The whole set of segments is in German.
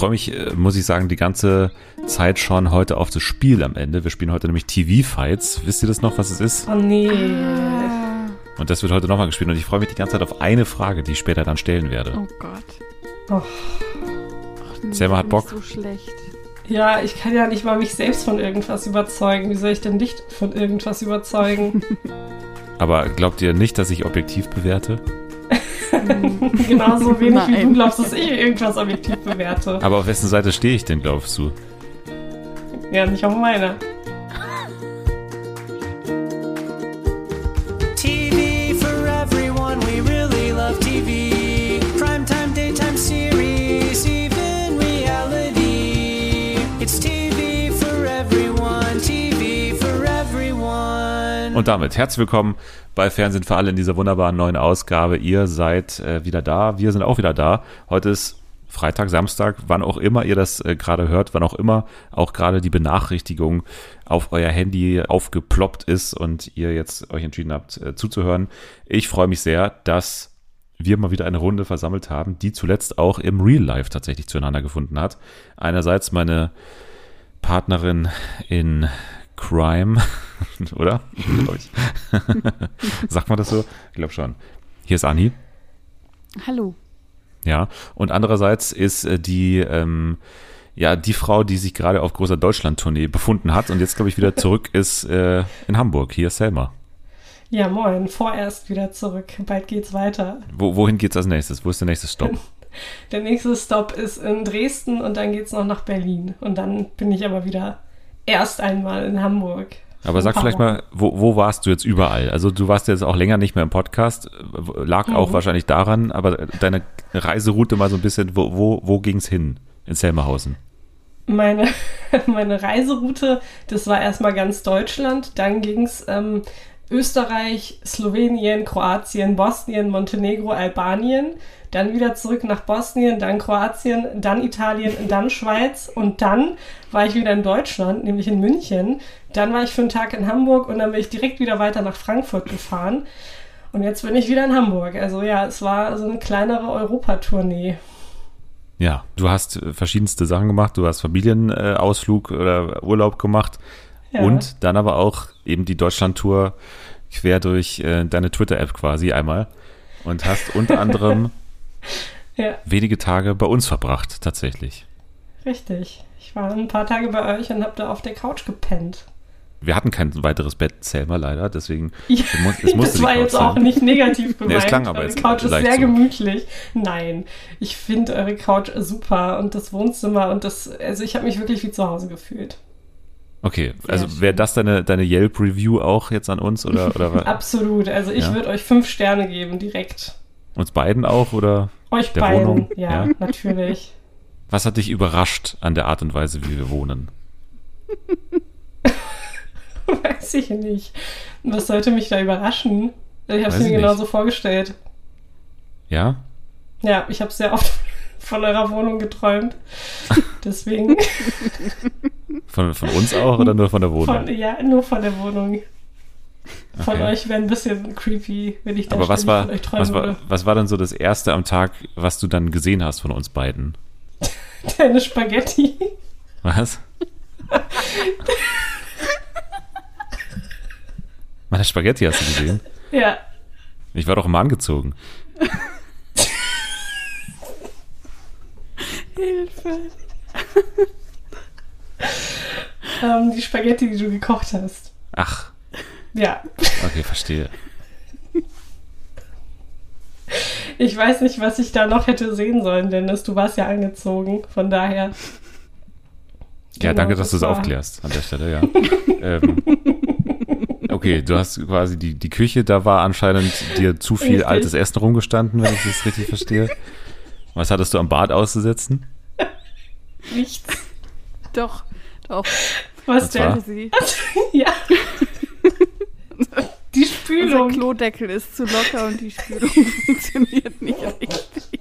freue mich, äh, muss ich sagen, die ganze Zeit schon heute auf das Spiel am Ende. Wir spielen heute nämlich TV-Fights. Wisst ihr das noch, was es ist? Oh nee. Und das wird heute nochmal gespielt. Und ich freue mich die ganze Zeit auf eine Frage, die ich später dann stellen werde. Oh Gott. Oh. Ach, Selma hat Bock? So schlecht. Ja, ich kann ja nicht mal mich selbst von irgendwas überzeugen. Wie soll ich denn dich von irgendwas überzeugen? Aber glaubt ihr nicht, dass ich objektiv bewerte? Genauso wenig wie du Nein. glaubst, dass ich irgendwas objektiv bewerte. Aber auf wessen Seite stehe ich denn, glaubst du? Ja, nicht auf meiner. Und damit herzlich willkommen bei Fernsehen für alle in dieser wunderbaren neuen Ausgabe. Ihr seid äh, wieder da, wir sind auch wieder da. Heute ist Freitag, Samstag, wann auch immer ihr das äh, gerade hört, wann auch immer auch gerade die Benachrichtigung auf euer Handy aufgeploppt ist und ihr jetzt euch entschieden habt äh, zuzuhören. Ich freue mich sehr, dass wir mal wieder eine Runde versammelt haben, die zuletzt auch im Real Life tatsächlich zueinander gefunden hat. Einerseits meine Partnerin in Crime, oder? Glaub ich. Sagt man das so? Ich glaube schon. Hier ist Anni. Hallo. Ja, und andererseits ist äh, die, ähm, ja, die Frau, die sich gerade auf großer Deutschland-Tournee befunden hat und jetzt, glaube ich, wieder zurück ist äh, in Hamburg. Hier ist Selma. Ja, moin. Vorerst wieder zurück. Bald geht's weiter. Wo, wohin geht's als nächstes? Wo ist der nächste Stopp? Der nächste Stopp ist in Dresden und dann geht's noch nach Berlin. Und dann bin ich aber wieder erst einmal in Hamburg. Aber sag vielleicht mal, wo, wo warst du jetzt überall? Also du warst jetzt auch länger nicht mehr im Podcast, lag auch Mhm. wahrscheinlich daran, aber deine Reiseroute mal so ein bisschen, wo, wo, wo ging's hin? In Selmerhausen. Meine, meine Reiseroute, das war erstmal ganz Deutschland. Dann ging's ähm, Österreich, Slowenien, Kroatien, Bosnien, Montenegro, Albanien. Dann wieder zurück nach Bosnien, dann Kroatien, dann Italien, dann Schweiz. Und dann war ich wieder in Deutschland, nämlich in München. Dann war ich für einen Tag in Hamburg und dann bin ich direkt wieder weiter nach Frankfurt gefahren. Und jetzt bin ich wieder in Hamburg. Also ja, es war so eine kleinere Europatournee. Ja, du hast äh, verschiedenste Sachen gemacht. Du hast Familienausflug oder Urlaub gemacht Ja. und dann aber auch eben die Deutschland-Tour quer durch äh, deine Twitter-App quasi einmal und hast unter anderem Ja. wenige Tage bei uns verbracht, tatsächlich. Richtig. Ich war ein paar Tage bei euch und habe da auf der Couch gepennt. Wir hatten kein weiteres Bett, Selma leider, deswegen Ja, es mu- es musste das war jetzt auch sein. nicht negativ gemeint. es klang aber eure jetzt Couch ist sehr so. gemütlich. Nein, ich finde eure Couch super und das Wohnzimmer und das, also ich habe mich wirklich wie zu Hause gefühlt. Okay, Sehr also wäre das deine, deine Yelp-Review auch jetzt an uns oder, oder Absolut. Also ich Ja. würde euch fünf Sterne geben, direkt. Uns beiden auch? Oder Euch Der beiden. Wohnung, Ja, ja. natürlich. was hat dich überrascht an der Art und Weise, wie wir wohnen? Weiß ich nicht. Was sollte mich da überraschen? Ich habe es mir genauso vorgestellt. Ja? Ja, ich habe sehr oft von eurer Wohnung geträumt. Deswegen. Von, von uns auch oder nur von der Wohnung? Von, ja, nur von der Wohnung. Von Okay. euch wäre ein bisschen creepy, wenn ich da Aber was war, was, war, was war denn so das Erste am Tag, was du dann gesehen hast von uns beiden? Deine Spaghetti. Was? Meine Spaghetti hast du gesehen? Ja, Ich war doch immer angezogen. Hilfe. ähm, die Spaghetti, die du gekocht hast. Ach, Ja, okay, verstehe. ich weiß nicht, was ich da noch hätte sehen sollen, Dennis. Du warst ja angezogen, von daher. Ja, Genau, danke, dass du es aufklärst an der Stelle, ja. ähm, okay, du hast quasi die, die Küche, da war anscheinend dir zu viel Richtig. altes Essen rumgestanden, wenn ich das richtig verstehe. Was hattest du am Bad auszusetzen? Nichts. Doch, doch. Was denn? Sie. Ja. Die Unser Spülung. Klodeckel ist zu locker und die Spülung funktioniert nicht richtig.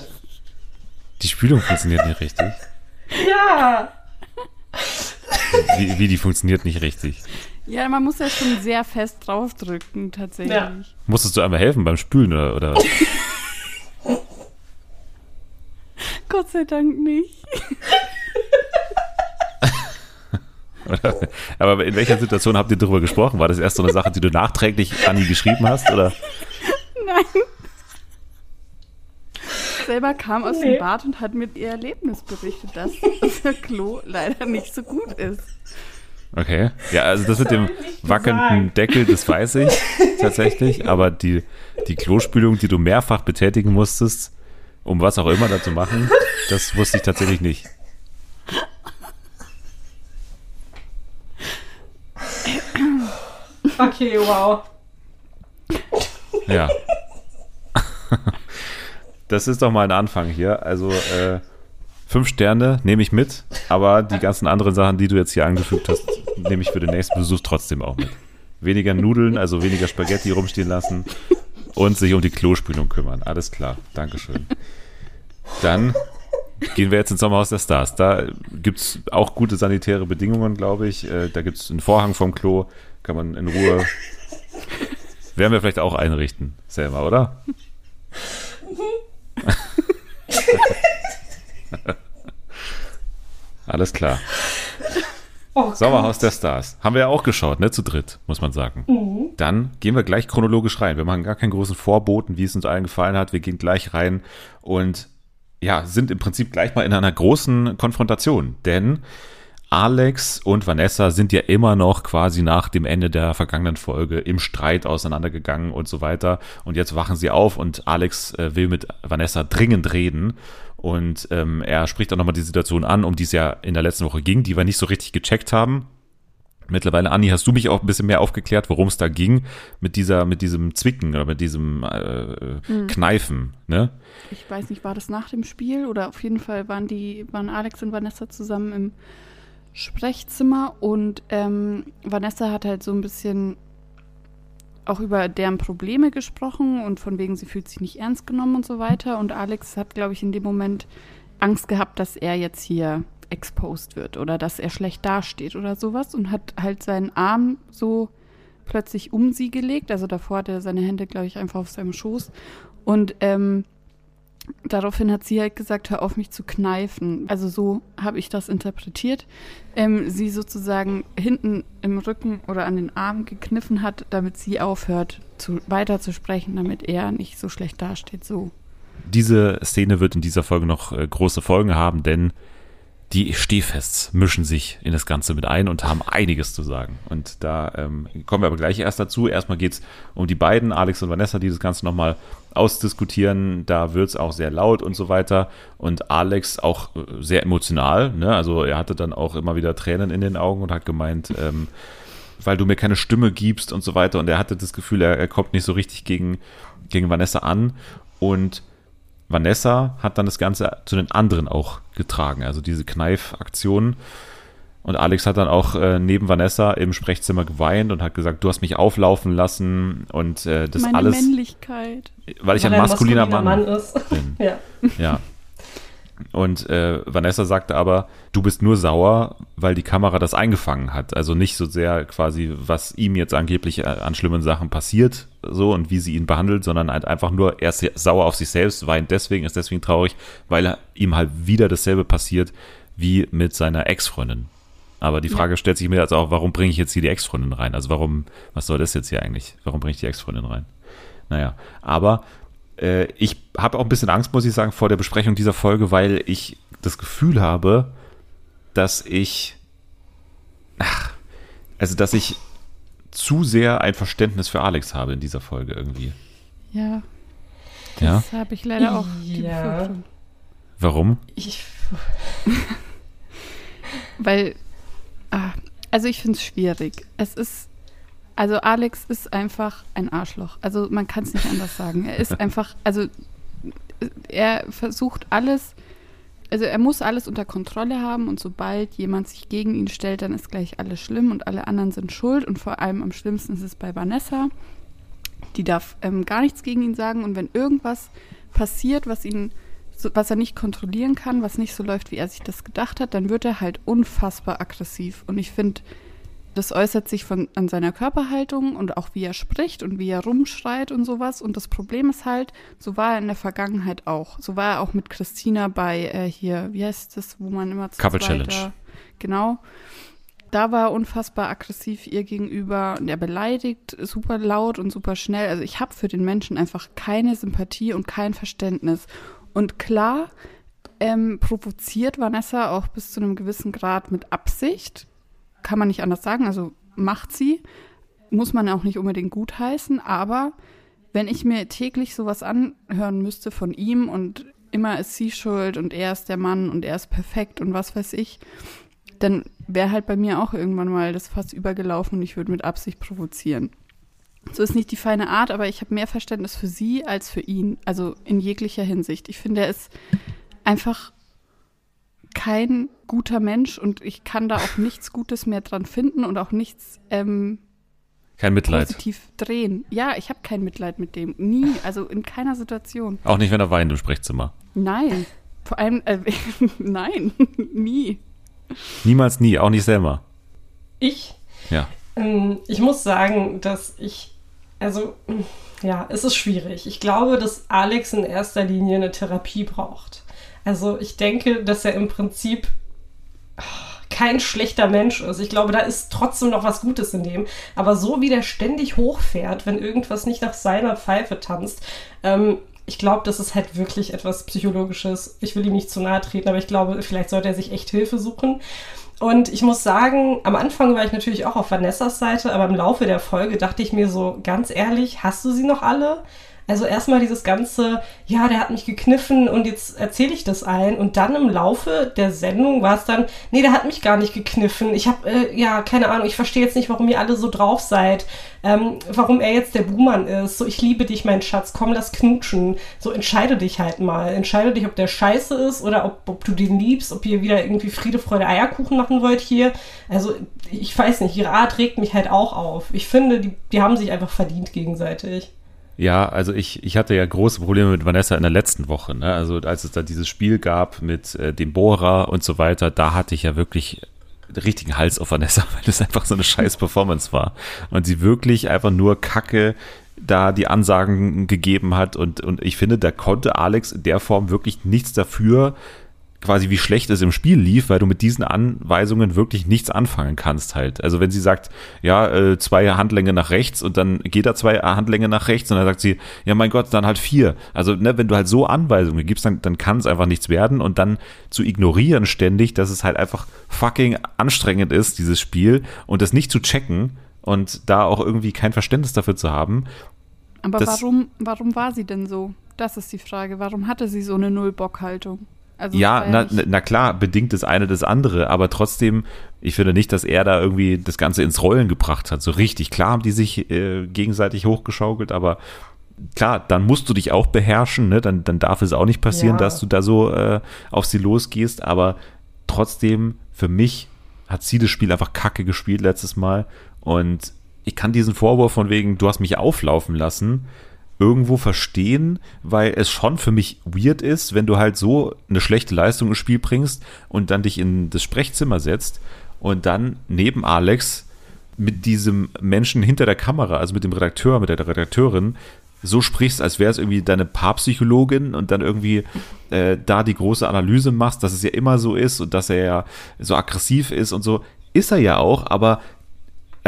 Die Spülung funktioniert nicht richtig. Ja. Wie, wie die funktioniert nicht richtig. Ja, man muss ja schon sehr fest draufdrücken, tatsächlich. Ja. Musstest du einmal helfen beim Spülen oder, oder was? Gott sei Dank nicht. Aber in welcher Situation habt ihr darüber gesprochen? War das erst so eine Sache, die du nachträglich Anni geschrieben hast? Oder? Nein. Selber kam aus Nee. dem Bad und hat mir ihr Erlebnis berichtet, dass unser Klo leider nicht so gut ist. Okay. Ja, also das mit dem wackelnden gesagt. Deckel, das weiß ich tatsächlich. Aber die, die Klospülung, die du mehrfach betätigen musstest, um was auch immer da zu machen, das wusste ich tatsächlich nicht. Okay, wow. Ja. Das ist doch mal ein Anfang hier. Also äh, fünf Sterne nehme ich mit, aber die ganzen anderen Sachen, die du jetzt hier angefügt hast, nehme ich für den nächsten Besuch trotzdem auch mit. Weniger Nudeln, also weniger Spaghetti rumstehen lassen und sich um die Klospülung kümmern. Alles klar. Dankeschön. Dann gehen wir jetzt ins Sommerhaus der Stars. Da gibt es auch gute sanitäre Bedingungen, glaube ich. Äh, Da gibt es einen Vorhang vom Klo, kann man in Ruhe. Werden wir vielleicht auch einrichten, Selma, oder? Alles klar. Oh Sommerhaus der Stars. Haben wir ja auch geschaut, ne? Zu dritt, muss man sagen. Dann gehen wir gleich chronologisch rein. Wir machen gar keinen großen Vorboten, wie es uns allen gefallen hat. Wir gehen gleich rein und ja, sind im Prinzip gleich mal in einer großen Konfrontation. Denn Alex und Vanessa sind ja immer noch quasi nach dem Ende der vergangenen Folge im Streit auseinandergegangen und so weiter. Und jetzt wachen sie auf und Alex äh, will mit Vanessa dringend reden. Und ähm, er spricht auch nochmal die Situation an, um die es ja in der letzten Woche ging, die wir nicht so richtig gecheckt haben. Mittlerweile, Anni, hast du mich auch ein bisschen mehr aufgeklärt, worum es da ging mit dieser, mit diesem Zwicken oder mit diesem äh, Kneifen, ne? Ich weiß nicht, war das nach dem Spiel oder auf jeden Fall waren die, waren Alex und Vanessa zusammen im Sprechzimmer und ähm, Vanessa hat halt so ein bisschen auch über deren Probleme gesprochen und von wegen, sie fühlt sich nicht ernst genommen und so weiter. Und Alex hat, glaube ich, in dem Moment Angst gehabt, dass er jetzt hier exposed wird oder dass er schlecht dasteht oder sowas und hat halt seinen Arm so plötzlich um sie gelegt. Also davor hat er seine Hände, glaube ich, einfach auf seinem Schoß. Und ähm, daraufhin hat sie halt gesagt, hör auf mich zu kneifen. Also so habe ich das interpretiert. Ähm, sie sozusagen hinten im Rücken oder an den Arm gekniffen hat, damit sie aufhört, zu, weiter zu sprechen, damit er nicht so schlecht dasteht. So. Diese Szene wird in dieser Folge noch äh, große Folgen haben, denn die Stehfests mischen sich in das Ganze mit ein und haben einiges zu sagen. Und da ähm, kommen wir aber gleich erst dazu. Erstmal geht es um die beiden, Alex und Vanessa, die das Ganze nochmal ausdiskutieren. Da wird es auch sehr laut und so weiter. Und Alex auch äh, sehr emotional. Ne? Also er hatte dann auch immer wieder Tränen in den Augen und hat gemeint, ähm, weil du mir keine Stimme gibst und so weiter. Und er hatte das Gefühl, er, er kommt nicht so richtig gegen, gegen Vanessa an. Und Vanessa hat dann das Ganze zu den anderen auch getragen, also diese Kneifaktion. Und Alex hat dann auch äh, neben Vanessa im Sprechzimmer geweint und hat gesagt, du hast mich auflaufen lassen und äh, das Meine alles, Männlichkeit. weil ich ein er maskuliner Mann, ist. bin. ja. Ja. Und äh, Vanessa sagte aber, du bist nur sauer, weil die Kamera das eingefangen hat. Also nicht so sehr quasi, was ihm jetzt angeblich äh, an schlimmen Sachen passiert, so und wie sie ihn behandelt, sondern halt einfach nur, er ist sauer auf sich selbst, weint deswegen, ist deswegen traurig, weil er, ihm halt wieder dasselbe passiert wie mit seiner Ex-Freundin. Aber die Frage stellt sich mir jetzt auch, warum bringe ich jetzt hier die Ex-Freundin rein? Also warum, was soll das jetzt hier eigentlich? Warum bringe ich die Ex-Freundin rein? Naja, aber äh, ich habe auch ein bisschen Angst, muss ich sagen, vor der Besprechung dieser Folge, weil ich das Gefühl habe, dass ich, ach, also dass ich zu sehr ein Verständnis für Alex habe in dieser Folge irgendwie. Ja, Ja, das habe ich leider auch die Ja. Befürchtung. warum? Ich, Weil, ah, also ich finde es schwierig. Es ist, also Alex ist einfach ein Arschloch. Also man kann es nicht anders sagen. Er ist einfach, also er versucht alles, also er muss alles unter Kontrolle haben und sobald jemand sich gegen ihn stellt, dann ist gleich alles schlimm und alle anderen sind schuld und vor allem am schlimmsten ist es bei Vanessa. Die darf ähm, gar nichts gegen ihn sagen und wenn irgendwas passiert, was ihn was er nicht kontrollieren kann, was nicht so läuft, wie er sich das gedacht hat, dann wird er halt unfassbar aggressiv. Und ich finde, das äußert sich von, an seiner Körperhaltung und auch wie er spricht und wie er rumschreit und sowas. Und das Problem ist halt, so war er in der Vergangenheit auch. So war er auch mit Christina bei äh, hier, wie heißt das, wo man immer zu Couple Challenge. da- Genau. da war er unfassbar aggressiv ihr gegenüber und er beleidigt super laut und super schnell. Also ich habe für den Menschen einfach keine Sympathie und kein Verständnis. Und klar, ähm, provoziert Vanessa auch bis zu einem gewissen Grad mit Absicht. Kann man nicht anders sagen. Also macht sie. Muss man auch nicht unbedingt gutheißen. Aber wenn ich mir täglich sowas anhören müsste von ihm und immer ist sie schuld und er ist der Mann und er ist perfekt und was weiß ich, dann wäre halt bei mir auch irgendwann mal das fast übergelaufen und ich würde mit Absicht provozieren. So ist nicht die feine Art, aber ich habe mehr Verständnis für sie als für ihn, also in jeglicher Hinsicht. Ich finde, er ist einfach kein guter Mensch und ich kann da auch nichts Gutes mehr dran finden und auch nichts ähm, Kein Mitleid. positiv drehen. Ja, ich habe kein Mitleid mit dem. Nie, also in keiner Situation. Auch nicht, wenn er weint im Sprechzimmer. Nein. Vor allem, äh, nein, nie. Niemals nie, auch nicht selber. Ich Ja. Ähm, Ich muss sagen, dass ich, also, ja, es ist schwierig. Ich glaube, dass Alex in erster Linie eine Therapie braucht. Also, ich denke, dass er im Prinzip ah, kein schlechter Mensch ist. Ich glaube, da ist trotzdem noch was Gutes in dem. Aber so wie der ständig hochfährt, wenn irgendwas nicht nach seiner Pfeife tanzt, ähm, ich glaube, das ist halt wirklich etwas Psychologisches. Ich will ihm nicht zu nahe treten, aber ich glaube, vielleicht sollte er sich echt Hilfe suchen. Und ich muss sagen, am Anfang war ich natürlich auch auf Vanessas Seite, aber im Laufe der Folge dachte ich mir so, ganz ehrlich, hast du sie noch alle? Also erstmal dieses ganze, ja, der hat mich gekniffen und jetzt erzähle ich das allen. Und dann im Laufe der Sendung war es dann, nee, der hat mich gar nicht gekniffen. Ich habe, äh, ja, keine Ahnung, ich verstehe jetzt nicht, warum ihr alle so drauf seid. Ähm, warum er jetzt der Buhmann ist. So, ich liebe dich, mein Schatz, komm, lass knutschen. So, entscheide dich halt mal. Entscheide dich, ob der scheiße ist oder ob, ob du den liebst, ob ihr wieder irgendwie Friede, Freude, Eierkuchen machen wollt hier. Also, ich weiß nicht, ihre Art regt mich halt auch auf. Ich finde, die, die haben sich einfach verdient gegenseitig. Ja, also ich, ich hatte ja große Probleme mit Vanessa in der letzten Woche. Ne? Also als es da dieses Spiel gab mit äh, dem Bohrer und so weiter, da hatte ich ja wirklich den richtigen Hals auf Vanessa, weil das einfach so eine scheiß Performance war. Und sie wirklich einfach nur Kacke da die Ansagen gegeben hat. Und, und ich finde, da konnte Alex in der Form wirklich nichts dafür, quasi wie schlecht es im Spiel lief, weil du mit diesen Anweisungen wirklich nichts anfangen kannst halt. Also wenn sie sagt, ja, äh, zwei Handlänge nach rechts und dann geht da zwei Handlänge nach rechts und dann sagt sie, ja mein Gott, dann halt vier. Also ne, wenn du halt so Anweisungen gibst, dann, dann kann es einfach nichts werden und dann zu ignorieren ständig, dass es halt einfach fucking anstrengend ist, dieses Spiel und das nicht zu checken und da auch irgendwie kein Verständnis dafür zu haben. Aber warum, warum war sie denn so? Das ist die Frage. Warum hatte sie so eine Null-Bock-Haltung? Also Ja, na, na klar, bedingt das eine das andere, aber trotzdem, ich finde nicht, dass er da irgendwie das Ganze ins Rollen gebracht hat. So richtig, klar haben die sich äh, gegenseitig hochgeschaukelt, aber klar, dann musst du dich auch beherrschen, ne? dann, dann darf es auch nicht passieren, Ja. dass du da so äh, auf sie losgehst, aber trotzdem, für mich hat sie das Spiel einfach kacke gespielt letztes Mal und ich kann diesen Vorwurf von wegen, du hast mich auflaufen lassen, irgendwo verstehen, weil es schon für mich weird ist, wenn du halt so eine schlechte Leistung ins Spiel bringst und dann dich in das Sprechzimmer setzt und dann neben Alex mit diesem Menschen hinter der Kamera, also mit dem Redakteur, mit der Redakteurin, so sprichst, als wäre es irgendwie deine Paarpsychologin und dann irgendwie äh, da die große Analyse machst, dass es ja immer so ist und dass er ja so aggressiv ist und so. Ist er ja auch, aber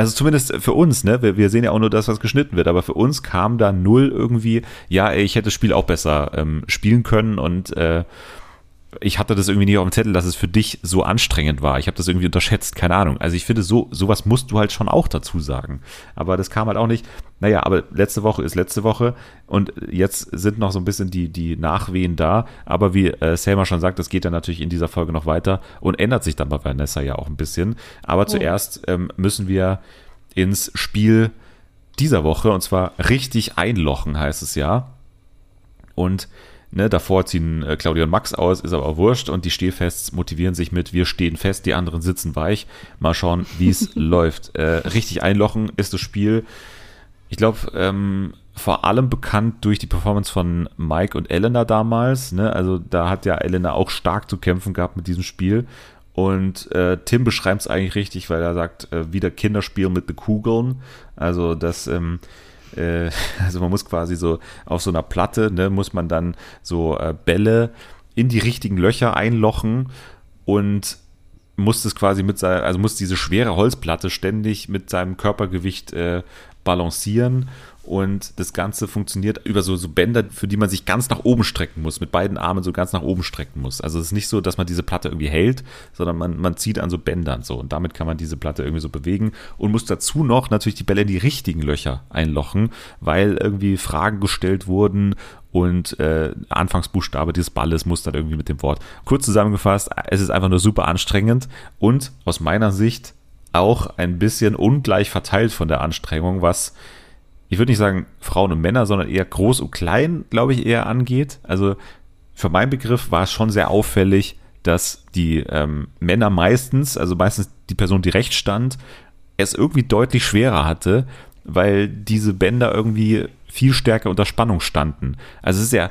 also zumindest für uns, ne? Wir, wir sehen ja auch nur das, was geschnitten wird, aber für uns kam da null irgendwie, ja, ich hätte das Spiel auch besser ähm, spielen können und äh, ich hatte das irgendwie nicht auf dem Zettel, dass es für dich so anstrengend war. Ich habe das irgendwie unterschätzt, keine Ahnung. Also ich finde, so sowas musst du halt schon auch dazu sagen. Aber das kam halt auch nicht. Naja, aber letzte Woche ist letzte Woche und jetzt sind noch so ein bisschen die, die Nachwehen da. Aber wie äh, Selma schon sagt, das geht dann natürlich in dieser Folge noch weiter und ändert sich dann bei Vanessa ja auch ein bisschen. Aber zuerst ähm, müssen wir ins Spiel dieser Woche und zwar richtig einlochen, heißt es ja. Und ne, davor ziehen äh, Claudia und Max aus, ist aber auch wurscht und die Stehfests motivieren sich mit, wir stehen fest, die anderen sitzen weich. Mal schauen, wie es läuft. Äh, richtig einlochen ist das Spiel. Ich glaube, ähm, vor allem bekannt durch die Performance von Mike und Elena damals. Ne? Also da hat ja Elena auch stark zu kämpfen gehabt mit diesem Spiel. Und äh, Tim beschreibt es eigentlich richtig, weil er sagt, äh, wieder Kinderspiel mit den Kugeln. Also das, ähm, äh, also man muss quasi so auf so einer Platte, ne, muss man dann so äh, Bälle in die richtigen Löcher einlochen und muss es quasi mit seiner, also muss diese schwere Holzplatte ständig mit seinem Körpergewicht äh, balancieren und das Ganze funktioniert über so, so Bänder, für die man sich ganz nach oben strecken muss, mit beiden Armen so ganz nach oben strecken muss. Also es ist nicht so, dass man diese Platte irgendwie hält, sondern man, man zieht an so Bändern so und damit kann man diese Platte irgendwie so bewegen und muss dazu noch natürlich die Bälle in die richtigen Löcher einlochen, weil irgendwie Fragen gestellt wurden und äh, Anfangsbuchstabe dieses Balles muss dann irgendwie mit dem Wort. Kurz zusammengefasst, es ist einfach nur super anstrengend und aus meiner Sicht auch ein bisschen ungleich verteilt von der Anstrengung, was ich würde nicht sagen Frauen und Männer, sondern eher groß und klein, glaube ich, eher angeht. Also für meinen Begriff war es schon sehr auffällig, dass die ähm, Männer meistens, also meistens die Person, die rechts stand, es irgendwie deutlich schwerer hatte, weil diese Bänder irgendwie viel stärker unter Spannung standen. Also es ist ja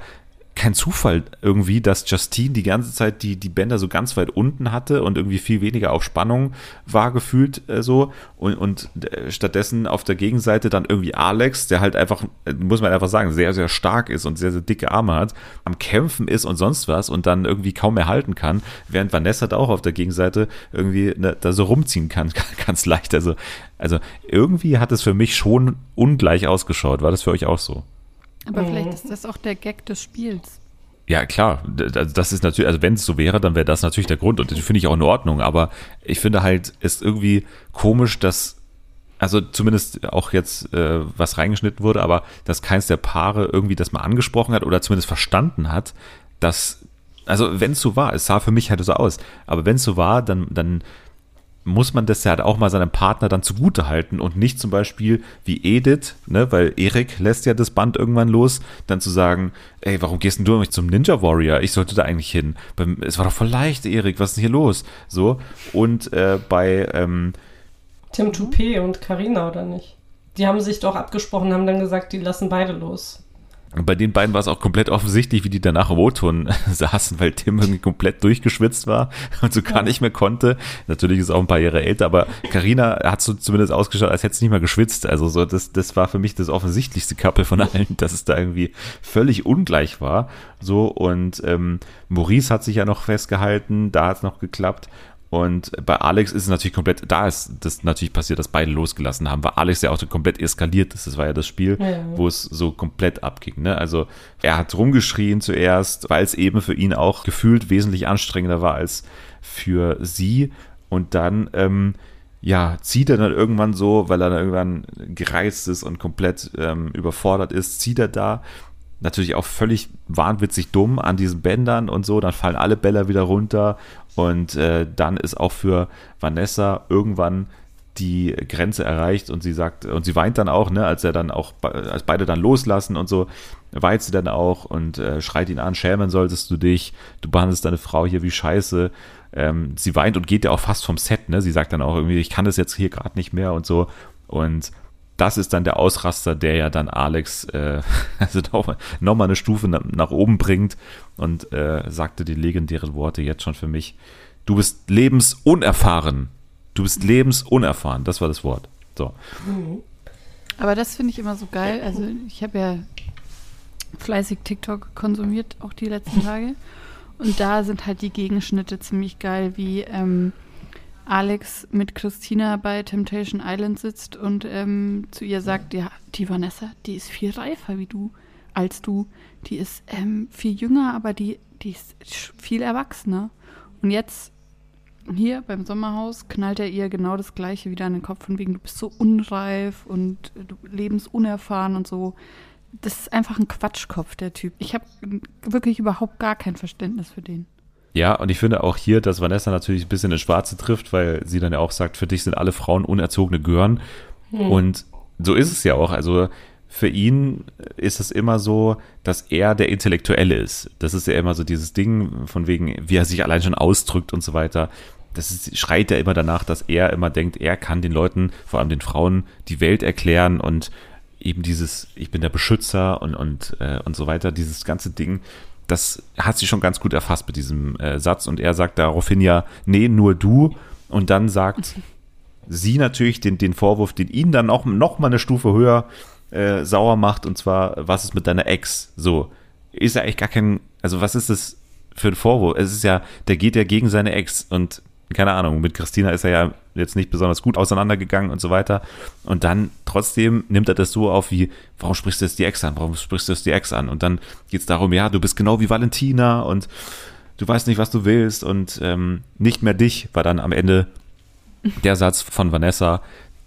kein Zufall irgendwie, dass Justine die ganze Zeit die, die Bänder so ganz weit unten hatte und irgendwie viel weniger auf Spannung war gefühlt äh, so und, und äh, stattdessen auf der Gegenseite dann irgendwie Alex, der halt einfach, äh, muss man einfach sagen, sehr, sehr stark ist und sehr, sehr dicke Arme hat, am Kämpfen ist und sonst was und dann irgendwie kaum mehr halten kann, während Vanessa da auch auf der Gegenseite irgendwie ne, da so rumziehen kann, ganz leicht. Also, also irgendwie hat es für mich schon ungleich ausgeschaut. War das für euch auch so? Aber Mhm. vielleicht ist das auch der Gag des Spiels. Ja, klar. Also das ist natürlich, also wenn es so wäre, dann wäre das natürlich der Grund. Und das finde ich auch in Ordnung. Aber ich finde halt, ist irgendwie komisch, dass, also zumindest auch jetzt äh, was reingeschnitten wurde, aber dass keins der Paare irgendwie das mal angesprochen hat oder zumindest verstanden hat, dass, also wenn es so war, es sah für mich halt so aus, aber wenn es so war, dann, dann muss man das ja halt auch mal seinem Partner dann zugute halten und nicht zum Beispiel wie Edith, ne, weil Erik lässt ja das Band irgendwann los, dann zu sagen, ey, warum gehst denn du nicht zum Ninja Warrior? Ich sollte da eigentlich hin. Es war doch voll leicht, Erik, was ist denn hier los? So. Und äh, bei, ähm, Tim Toupé und Karina oder nicht? Die haben sich doch abgesprochen, haben dann gesagt, die lassen beide los. Bei den beiden war es auch komplett offensichtlich, wie die danach im O-Ton saßen, weil Tim irgendwie komplett durchgeschwitzt war und so gar nicht mehr konnte. Natürlich ist er auch ein paar Jahre älter, aber Karina hat so zumindest ausgeschaut, als hätte sie nicht mehr geschwitzt. Also so, das, das war für mich das offensichtlichste Couple von allen, dass es da irgendwie völlig ungleich war. So, und ähm, Maurice hat sich ja noch festgehalten, da hat es noch geklappt. Und bei Alex ist es natürlich komplett, da ist das natürlich passiert, dass beide losgelassen haben, weil Alex ja auch so komplett eskaliert ist. Das war ja das Spiel, Ja. wo es so komplett abging. Ne? Also er hat rumgeschrien zuerst, weil es eben für ihn auch gefühlt wesentlich anstrengender war als für sie. Und dann, ähm, ja, zieht er dann irgendwann so, weil er dann irgendwann gereizt ist und komplett ähm, überfordert ist, zieht er da natürlich auch völlig wahnwitzig dumm an diesen Bändern und so, dann fallen alle Bälle wieder runter und äh, dann ist auch für Vanessa irgendwann die Grenze erreicht und sie sagt, und sie weint dann auch, ne, als er dann auch, als beide dann loslassen und so, weint sie dann auch und äh, schreit ihn an, schämen solltest du dich, du behandelst deine Frau hier wie Scheiße. Ähm, sie weint und geht ja auch fast vom Set, ne? Sie sagt dann auch irgendwie, ich kann das jetzt hier gerade nicht mehr und so. Und das ist dann der Ausraster, der ja dann Alex äh, also noch, noch mal eine Stufe nach, oben bringt und äh, sagte die legendären Worte jetzt schon für mich. Du bist lebensunerfahren. Du bist lebensunerfahren. Das war das Wort. So. Aber das finde ich immer so geil. Also ich habe ja fleißig TikTok konsumiert, auch die letzten Tage. Und da sind halt die Gegenschnitte ziemlich geil, wie ähm, Alex mit Christina bei Temptation Island sitzt und ähm, zu ihr sagt, ja, die Vanessa, die ist viel reifer wie du, als du. Die ist ähm, viel jünger, aber die, die ist viel erwachsener. Und jetzt hier beim Sommerhaus knallt er ihr genau das Gleiche wieder an den Kopf, von wegen, du bist so unreif und äh, du lebensunerfahren und so. Das ist einfach ein Quatschkopf, der Typ. Ich habe wirklich überhaupt gar kein Verständnis für den. Ja, und ich finde auch hier, dass Vanessa natürlich ein bisschen ins Schwarze trifft, weil sie dann ja auch sagt, für dich sind alle Frauen unerzogene Gören. Und so ist es ja auch. Also für ihn ist es immer so, dass er der Intellektuelle ist. Das ist ja immer so dieses Ding, von wegen, wie er sich allein schon ausdrückt und so weiter. Das ist, schreit ja immer danach, dass er immer denkt, er kann den Leuten, vor allem den Frauen, die Welt erklären und eben dieses, ich bin der Beschützer und, und, äh, und so weiter, dieses ganze Ding, das hat sie schon ganz gut erfasst mit diesem äh, Satz. Und er sagt daraufhin ja, nee, nur du. Und dann sagt sie natürlich den, den Vorwurf, den ihn dann auch noch mal eine Stufe höher äh, sauer macht. Und zwar, was ist mit deiner Ex? So, ist ja eigentlich gar kein, also was ist das für ein Vorwurf? Es ist ja, der geht ja gegen seine Ex. Und keine Ahnung, mit Christina ist er ja jetzt nicht besonders gut auseinandergegangen und so weiter. Und dann trotzdem nimmt er das so auf wie, warum sprichst du jetzt die Ex an? Warum sprichst du jetzt die Ex an? Und dann geht es darum, ja, du bist genau wie Valentina und du weißt nicht, was du willst und ähm, nicht mehr dich, war dann am Ende der Satz von Vanessa,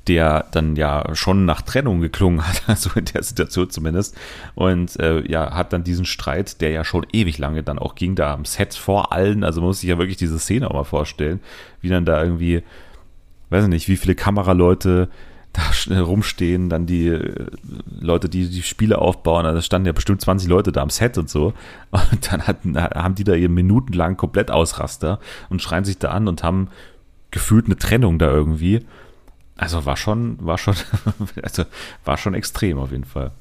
der dann ja schon nach Trennung geklungen hat, also in der Situation zumindest. Und äh, ja, hat dann diesen Streit, der ja schon ewig lange dann auch ging, da am Set vor allen, also man muss sich ja wirklich diese Szene auch mal vorstellen, wie dann da irgendwie, weiß ich nicht, wie viele Kameraleute da rumstehen, dann die äh, Leute, die die Spiele aufbauen, also standen ja bestimmt 20 Leute da am Set und so. Und dann hatten, haben die da ihr minutenlang komplett Ausraster und schreien sich da an und haben gefühlt eine Trennung da irgendwie. Also war schon, war schon, also war schon extrem auf jeden Fall.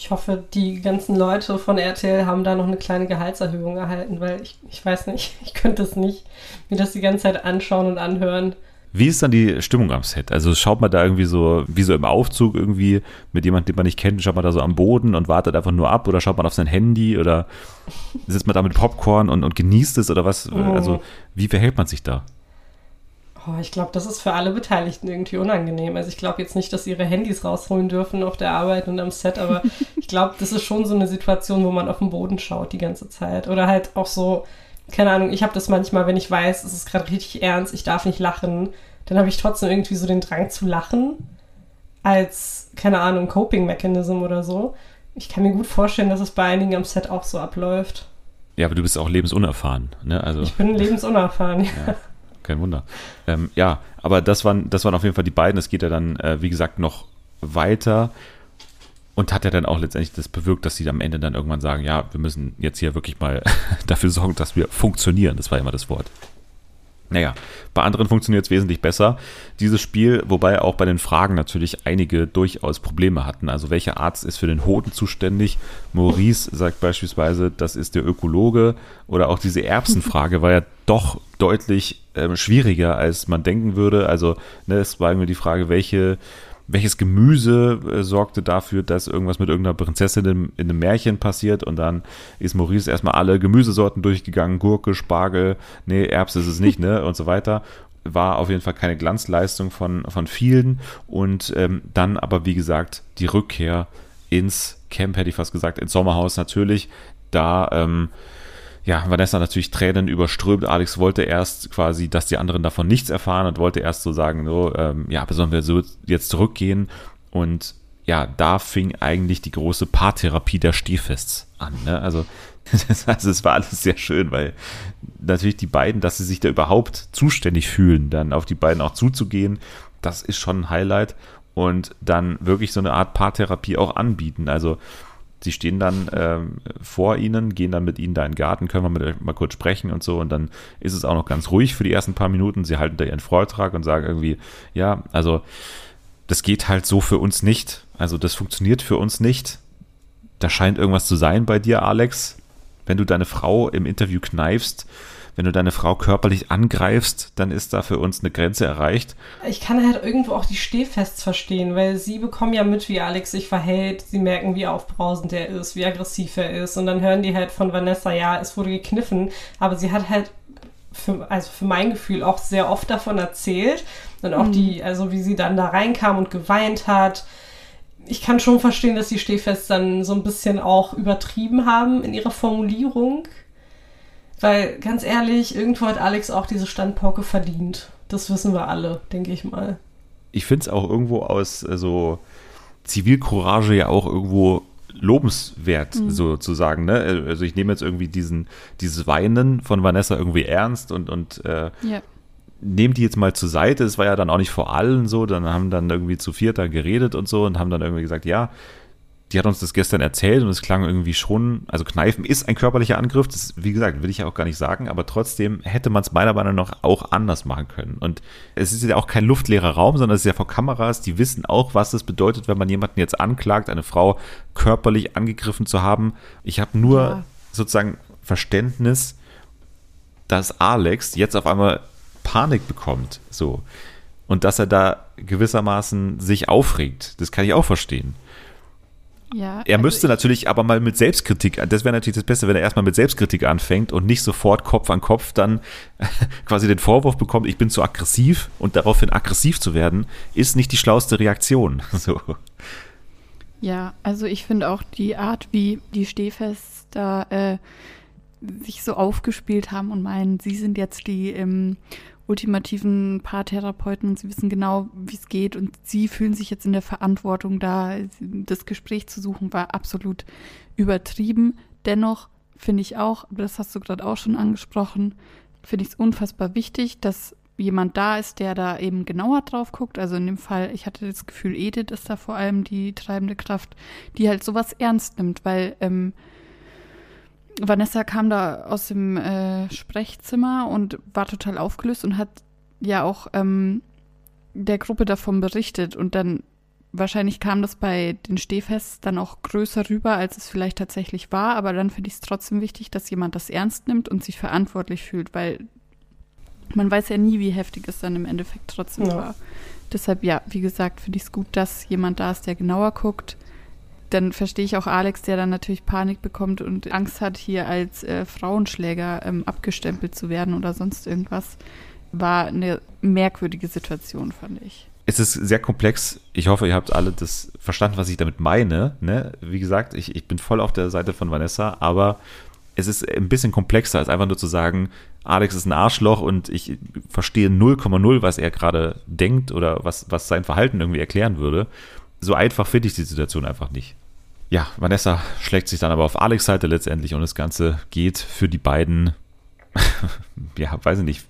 Ich hoffe, die ganzen Leute von RTL haben da noch eine kleine Gehaltserhöhung erhalten, weil ich, ich weiß nicht, ich könnte es nicht, mir das die ganze Zeit anschauen und anhören. Wie ist dann die Stimmung am Set? Also schaut man da irgendwie so, wie so im Aufzug irgendwie mit jemandem, den man nicht kennt, schaut man da so am Boden und wartet einfach nur ab oder schaut man auf sein Handy oder sitzt man da mit Popcorn und, und genießt es oder was? Oh. Also wie verhält man sich da? Oh, ich glaube, das ist für alle Beteiligten irgendwie unangenehm. Also ich glaube jetzt nicht, dass sie ihre Handys rausholen dürfen auf der Arbeit und am Set, aber ich glaube, das ist schon so eine Situation, wo man auf den Boden schaut die ganze Zeit. Oder halt auch so, keine Ahnung, ich habe das manchmal, wenn ich weiß, es ist gerade richtig ernst, ich darf nicht lachen, dann habe ich trotzdem irgendwie so den Drang zu lachen als, keine Ahnung, Coping-Mechanism oder so. Ich kann mir gut vorstellen, dass es bei einigen am Set auch so abläuft. Ja, aber du bist auch lebensunerfahren, ne? Also Ich bin lebensunerfahren, ja. Ja, kein Wunder. Ähm, ja, aber das waren, das waren auf jeden Fall die beiden. Es geht ja dann, äh, wie gesagt, noch weiter und hat ja dann auch letztendlich das bewirkt, dass sie am Ende dann irgendwann sagen, ja, wir müssen jetzt hier wirklich mal dafür sorgen, dass wir funktionieren. Das war immer das Wort. Naja, bei anderen funktioniert es wesentlich besser. Dieses Spiel, wobei auch bei den Fragen natürlich einige durchaus Probleme hatten. Also welcher Arzt ist für den Hoden zuständig? Maurice sagt beispielsweise, das ist der Ökologe. Oder auch diese Erbsenfrage war ja doch deutlich ähm, schwieriger, als man denken würde. Also ne, es war irgendwie die Frage, welche welches Gemüse äh, sorgte dafür, dass irgendwas mit irgendeiner Prinzessin in, in einem Märchen passiert und dann ist Maurice erstmal alle Gemüsesorten durchgegangen, Gurke, Spargel, nee, Erbs ist es nicht, ne, und so weiter. War auf jeden Fall keine Glanzleistung von, von vielen und ähm, dann aber, wie gesagt, die Rückkehr ins Camp, hätte ich fast gesagt, ins Sommerhaus natürlich, da ähm, ja, Vanessa natürlich Tränen überströmt. Alex wollte erst quasi, dass die anderen davon nichts erfahren und wollte erst so sagen, so, ähm, ja, sollen wir so jetzt zurückgehen? Und ja, da fing eigentlich die große Paartherapie der Stehfests an. Ne? Also, das, also es war alles sehr schön, weil natürlich die beiden, dass sie sich da überhaupt zuständig fühlen, dann auf die beiden auch zuzugehen, das ist schon ein Highlight. Und dann wirklich so eine Art Paartherapie auch anbieten. Also sie stehen dann ähm, vor ihnen, gehen dann mit ihnen da in den Garten, können wir mit euch mal kurz sprechen und so. Und dann ist es auch noch ganz ruhig für die ersten paar Minuten. Sie halten da ihren Vortrag und sagen irgendwie, ja, also das geht halt so für uns nicht. Also das funktioniert für uns nicht. Da scheint irgendwas zu sein bei dir, Alex. Wenn du deine Frau im Interview kneifst, wenn du deine Frau körperlich angreifst, dann ist da für uns eine Grenze erreicht. Ich kann halt irgendwo auch die Stehfests verstehen, weil sie bekommen ja mit, wie Alex sich verhält. Sie merken, wie aufbrausend er ist, wie aggressiv er ist. Und dann hören die halt von Vanessa, ja, es wurde gekniffen. Aber sie hat halt, für, also für mein Gefühl, auch sehr oft davon erzählt. Und auch Mhm. die, also wie sie dann da reinkam und geweint hat. Ich kann schon verstehen, dass die Stehfests dann so ein bisschen auch übertrieben haben in ihrer Formulierung. Weil, ganz ehrlich, irgendwo hat Alex auch diese Standpauke verdient. Das wissen wir alle, denke ich mal. Ich finde es auch irgendwo aus so Zivilcourage ja auch irgendwo lobenswert, sozusagen. Ne? Also ich nehme jetzt irgendwie diesen, dieses Weinen von Vanessa irgendwie ernst und, und äh, Ja. nehme die jetzt mal zur Seite. Es war ja dann auch nicht vor allen so. Dann haben dann irgendwie zu viert da geredet und so und haben dann irgendwie gesagt, ja, die hat uns das gestern erzählt und es klang irgendwie schon, also Kneifen ist ein körperlicher Angriff, das, wie gesagt, will ich ja auch gar nicht sagen, aber trotzdem hätte man es meiner Meinung nach auch anders machen können. Und es ist ja auch kein luftleerer Raum, sondern es ist ja vor Kameras, die wissen auch, was es bedeutet, wenn man jemanden jetzt anklagt, eine Frau körperlich angegriffen zu haben. Ich habe nur Ja. sozusagen Verständnis, dass Alex jetzt auf einmal Panik bekommt, so. Und dass er da gewissermaßen sich aufregt. Das kann ich auch verstehen. Ja, Er also müsste ich- natürlich aber mal mit Selbstkritik, das wäre natürlich das Beste, wenn er erstmal mit Selbstkritik anfängt und nicht sofort Kopf an Kopf dann quasi den Vorwurf bekommt, ich bin zu aggressiv und daraufhin aggressiv zu werden, ist nicht die schlauste Reaktion. So. Ja, also ich finde auch die Art, wie die Stehfest da äh, sich so aufgespielt haben und meinen, sie sind jetzt die ähm, ultimativen Paartherapeuten und sie wissen genau, wie es geht und sie fühlen sich jetzt in der Verantwortung, da das Gespräch zu suchen, war absolut übertrieben. Dennoch finde ich auch, aber das hast du gerade auch schon angesprochen, finde ich es unfassbar wichtig, dass jemand da ist, der da eben genauer drauf guckt. Also in dem Fall, ich hatte das Gefühl, Edith ist da vor allem die treibende Kraft, die halt sowas ernst nimmt, weil ähm, Vanessa kam da aus dem äh, Sprechzimmer und war total aufgelöst und hat ja auch ähm, der Gruppe davon berichtet und dann wahrscheinlich kam das bei den Stehfests dann auch größer rüber, als es vielleicht tatsächlich war, aber dann finde ich es trotzdem wichtig, dass jemand das ernst nimmt und sich verantwortlich fühlt, weil man weiß ja nie, wie heftig es dann im Endeffekt trotzdem Ja. war. Deshalb, ja, wie gesagt, finde ich es gut, dass jemand da ist, der genauer guckt. Dann verstehe ich auch Alex, der dann natürlich Panik bekommt und Angst hat, hier als äh, Frauenschläger ähm, abgestempelt zu werden oder sonst irgendwas. War eine merkwürdige Situation, fand ich. Es ist sehr komplex. Ich hoffe, ihr habt alle das verstanden, was ich damit meine. Ne? Wie gesagt, ich, ich bin voll auf der Seite von Vanessa, aber es ist ein bisschen komplexer, als einfach nur zu sagen, Alex ist ein Arschloch und ich verstehe 0,0, was er gerade denkt oder was, was sein Verhalten irgendwie erklären würde. So einfach finde ich die Situation einfach nicht. Ja, Vanessa schlägt sich dann aber auf Alex Seite letztendlich und das Ganze geht für die beiden, ja, weiß ich nicht,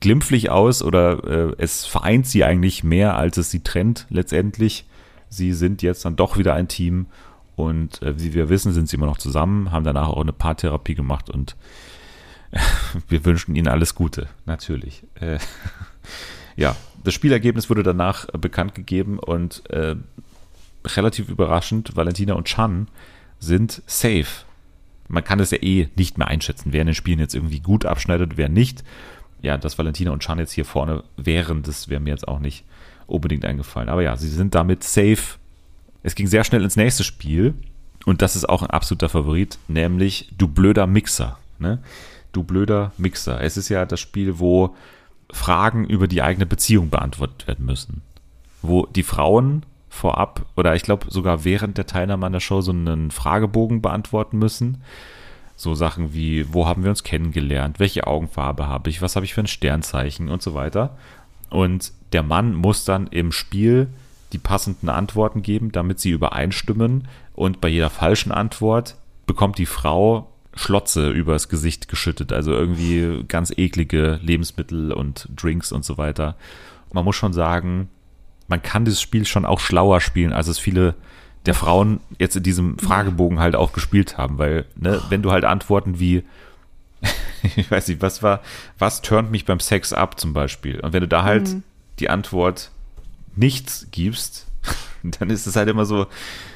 glimpflich aus oder äh, es vereint sie eigentlich mehr, als es sie trennt letztendlich. Sie sind jetzt dann doch wieder ein Team und äh, wie wir wissen, sind sie immer noch zusammen, haben danach auch eine Paartherapie gemacht und wir wünschen ihnen alles Gute, natürlich. Äh, ja, das Spielergebnis wurde danach äh, bekannt gegeben und äh, relativ überraschend, Valentina und Chan sind safe. Man kann es ja eh nicht mehr einschätzen, wer in den Spielen jetzt irgendwie gut abschneidet, wer nicht. Ja, dass Valentina und Chan jetzt hier vorne wären, das wäre mir jetzt auch nicht unbedingt eingefallen. Aber ja, sie sind damit safe. Es ging sehr schnell ins nächste Spiel und das ist auch ein absoluter Favorit, nämlich Du blöder Mixer. Ne? Du blöder Mixer. Es ist ja das Spiel, wo Fragen über die eigene Beziehung beantwortet werden müssen. Wo die Frauen vorab oder ich glaube sogar während der Teilnahme an der Show so einen Fragebogen beantworten müssen. So Sachen wie, wo haben wir uns kennengelernt, welche Augenfarbe habe ich, was habe ich für ein Sternzeichen und so weiter. Und der Mann muss dann im Spiel die passenden Antworten geben, damit sie übereinstimmen. Und bei jeder falschen Antwort bekommt die Frau Schlotze übers Gesicht geschüttet, also irgendwie ganz eklige Lebensmittel und Drinks und so weiter. Man muss schon sagen, man kann dieses Spiel schon auch schlauer spielen, als es viele der Frauen jetzt in diesem Fragebogen halt auch gespielt haben, weil, ne, wenn du halt Antworten wie, ich weiß nicht, was war, was turnt mich beim Sex ab zum Beispiel? Und wenn du da halt Mhm. die Antwort nichts gibst, dann ist es halt immer so,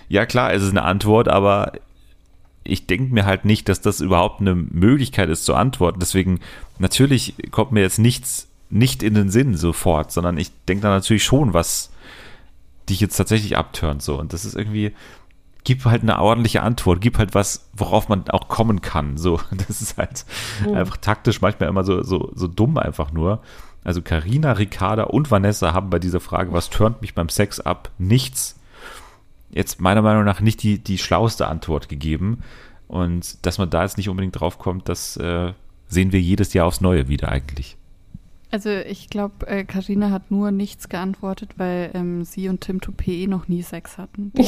ja klar, es ist eine Antwort, aber ich denke mir halt nicht, dass das überhaupt eine Möglichkeit ist zu antworten. Deswegen, natürlich kommt mir jetzt nichts nicht in den Sinn sofort, sondern ich denke da natürlich schon, was dich jetzt tatsächlich abturnt. So. Und das ist irgendwie, gib halt eine ordentliche Antwort, gib halt was, worauf man auch kommen kann. So, das ist halt einfach taktisch manchmal immer so, so, so dumm einfach nur. Also Karina, Ricarda und Vanessa haben bei dieser Frage, was turnt mich beim Sex ab, nichts jetzt meiner Meinung nach nicht die, die schlauste Antwort gegeben. Und dass man da jetzt nicht unbedingt drauf kommt, das äh, sehen wir jedes Jahr aufs Neue wieder eigentlich. Also ich glaube, äh, Carina hat nur nichts geantwortet, weil ähm, sie und Tim Toupé eh noch nie Sex hatten.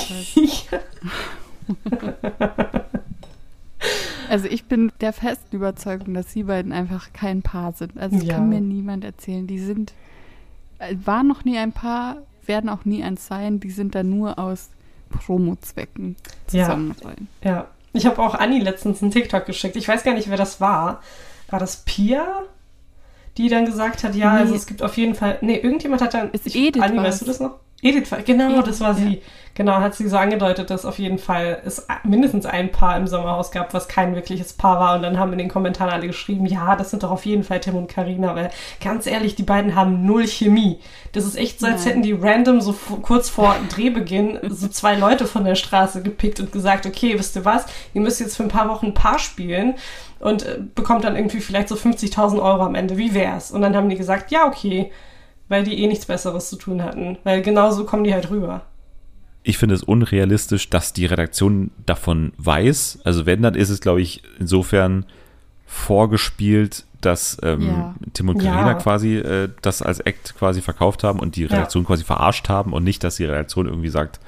Also ich bin der festen Überzeugung, dass sie beiden einfach kein Paar sind. Also Ja. kann mir niemand erzählen. Die sind, äh, waren noch nie ein Paar, werden auch nie eins sein. Die sind da nur aus Promo-Zwecken Ja. zusammen rein. Ja. Ich habe auch Anni letztens einen TikTok geschickt. Ich weiß gar nicht, wer das war. War das Pia? Die dann gesagt hat, ja, Nee. also es gibt auf jeden Fall. Nee, irgendjemand hat dann. Ist ich, Edith Anni, war's. weißt du das noch? Edith, genau, Edith, das war sie. ja. Genau, hat sie so angedeutet, dass auf jeden Fall es mindestens ein Paar im Sommerhaus gab, was kein wirkliches Paar war. Und dann haben in den Kommentaren alle geschrieben, ja, das sind doch auf jeden Fall Tim und Karina, weil ganz ehrlich, die beiden haben null Chemie. Das ist echt so, als Nein. hätten die random so kurz vor Drehbeginn so zwei Leute von der Straße gepickt und gesagt, okay, wisst ihr was, ihr müsst jetzt für ein paar Wochen ein Paar spielen und äh, bekommt dann irgendwie vielleicht so 50.000 Euro am Ende. Wie wär's? Und dann haben die gesagt, ja, okay, weil die eh nichts Besseres zu tun hatten. Weil genauso kommen die halt rüber. Ich finde es unrealistisch, dass die Redaktion davon weiß. Also wenn, dann ist es, glaube ich, insofern vorgespielt, dass ähm, Ja. Tim und Carina Ja. quasi äh, das als Act quasi verkauft haben und die Redaktion quasi verarscht haben und nicht, dass die Redaktion irgendwie sagt,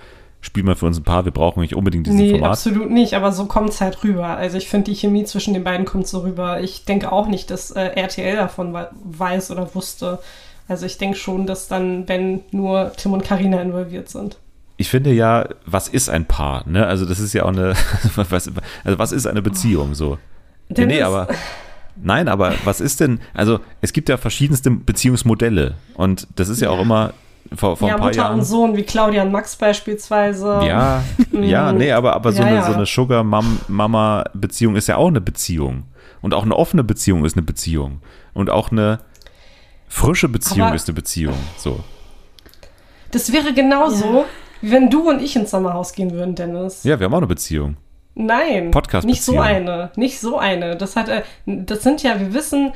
spiel mal für uns ein Paar, wir brauchen nicht unbedingt diesen Nee, Format. absolut nicht, aber so kommt es halt rüber. Also ich finde, die Chemie zwischen den beiden kommt so rüber. Ich denke auch nicht, dass äh, RTL davon weiß oder wusste. Also ich denke schon, dass dann, wenn nur Tim und Karina involviert sind. Ich finde ja, was ist ein Paar? Ne? Also das ist ja auch eine, was, also was ist eine Beziehung so? Nee, nee, Dennis, aber nein, aber was ist denn? Also es gibt ja verschiedenste Beziehungsmodelle und das ist ja, auch Ja. immer vor, vor ja, ein paar Mutter Jahren. und Sohn, wie Claudia und Max beispielsweise. Ja, ja, nee, aber, aber so Ja, eine, ja. so eine Sugar-Mama-Beziehung ist ja auch eine Beziehung. Und auch eine offene Beziehung ist eine Beziehung. Und auch eine frische Beziehung Aber- ist eine Beziehung. So. Das wäre genauso, Ja. Wie wenn du und ich ins Sommerhaus gehen würden, Dennis. Ja, wir haben auch eine Beziehung. Nein, Podcast-Beziehung. nicht so eine, nicht so eine. Das hat, äh, das sind ja, wir wissen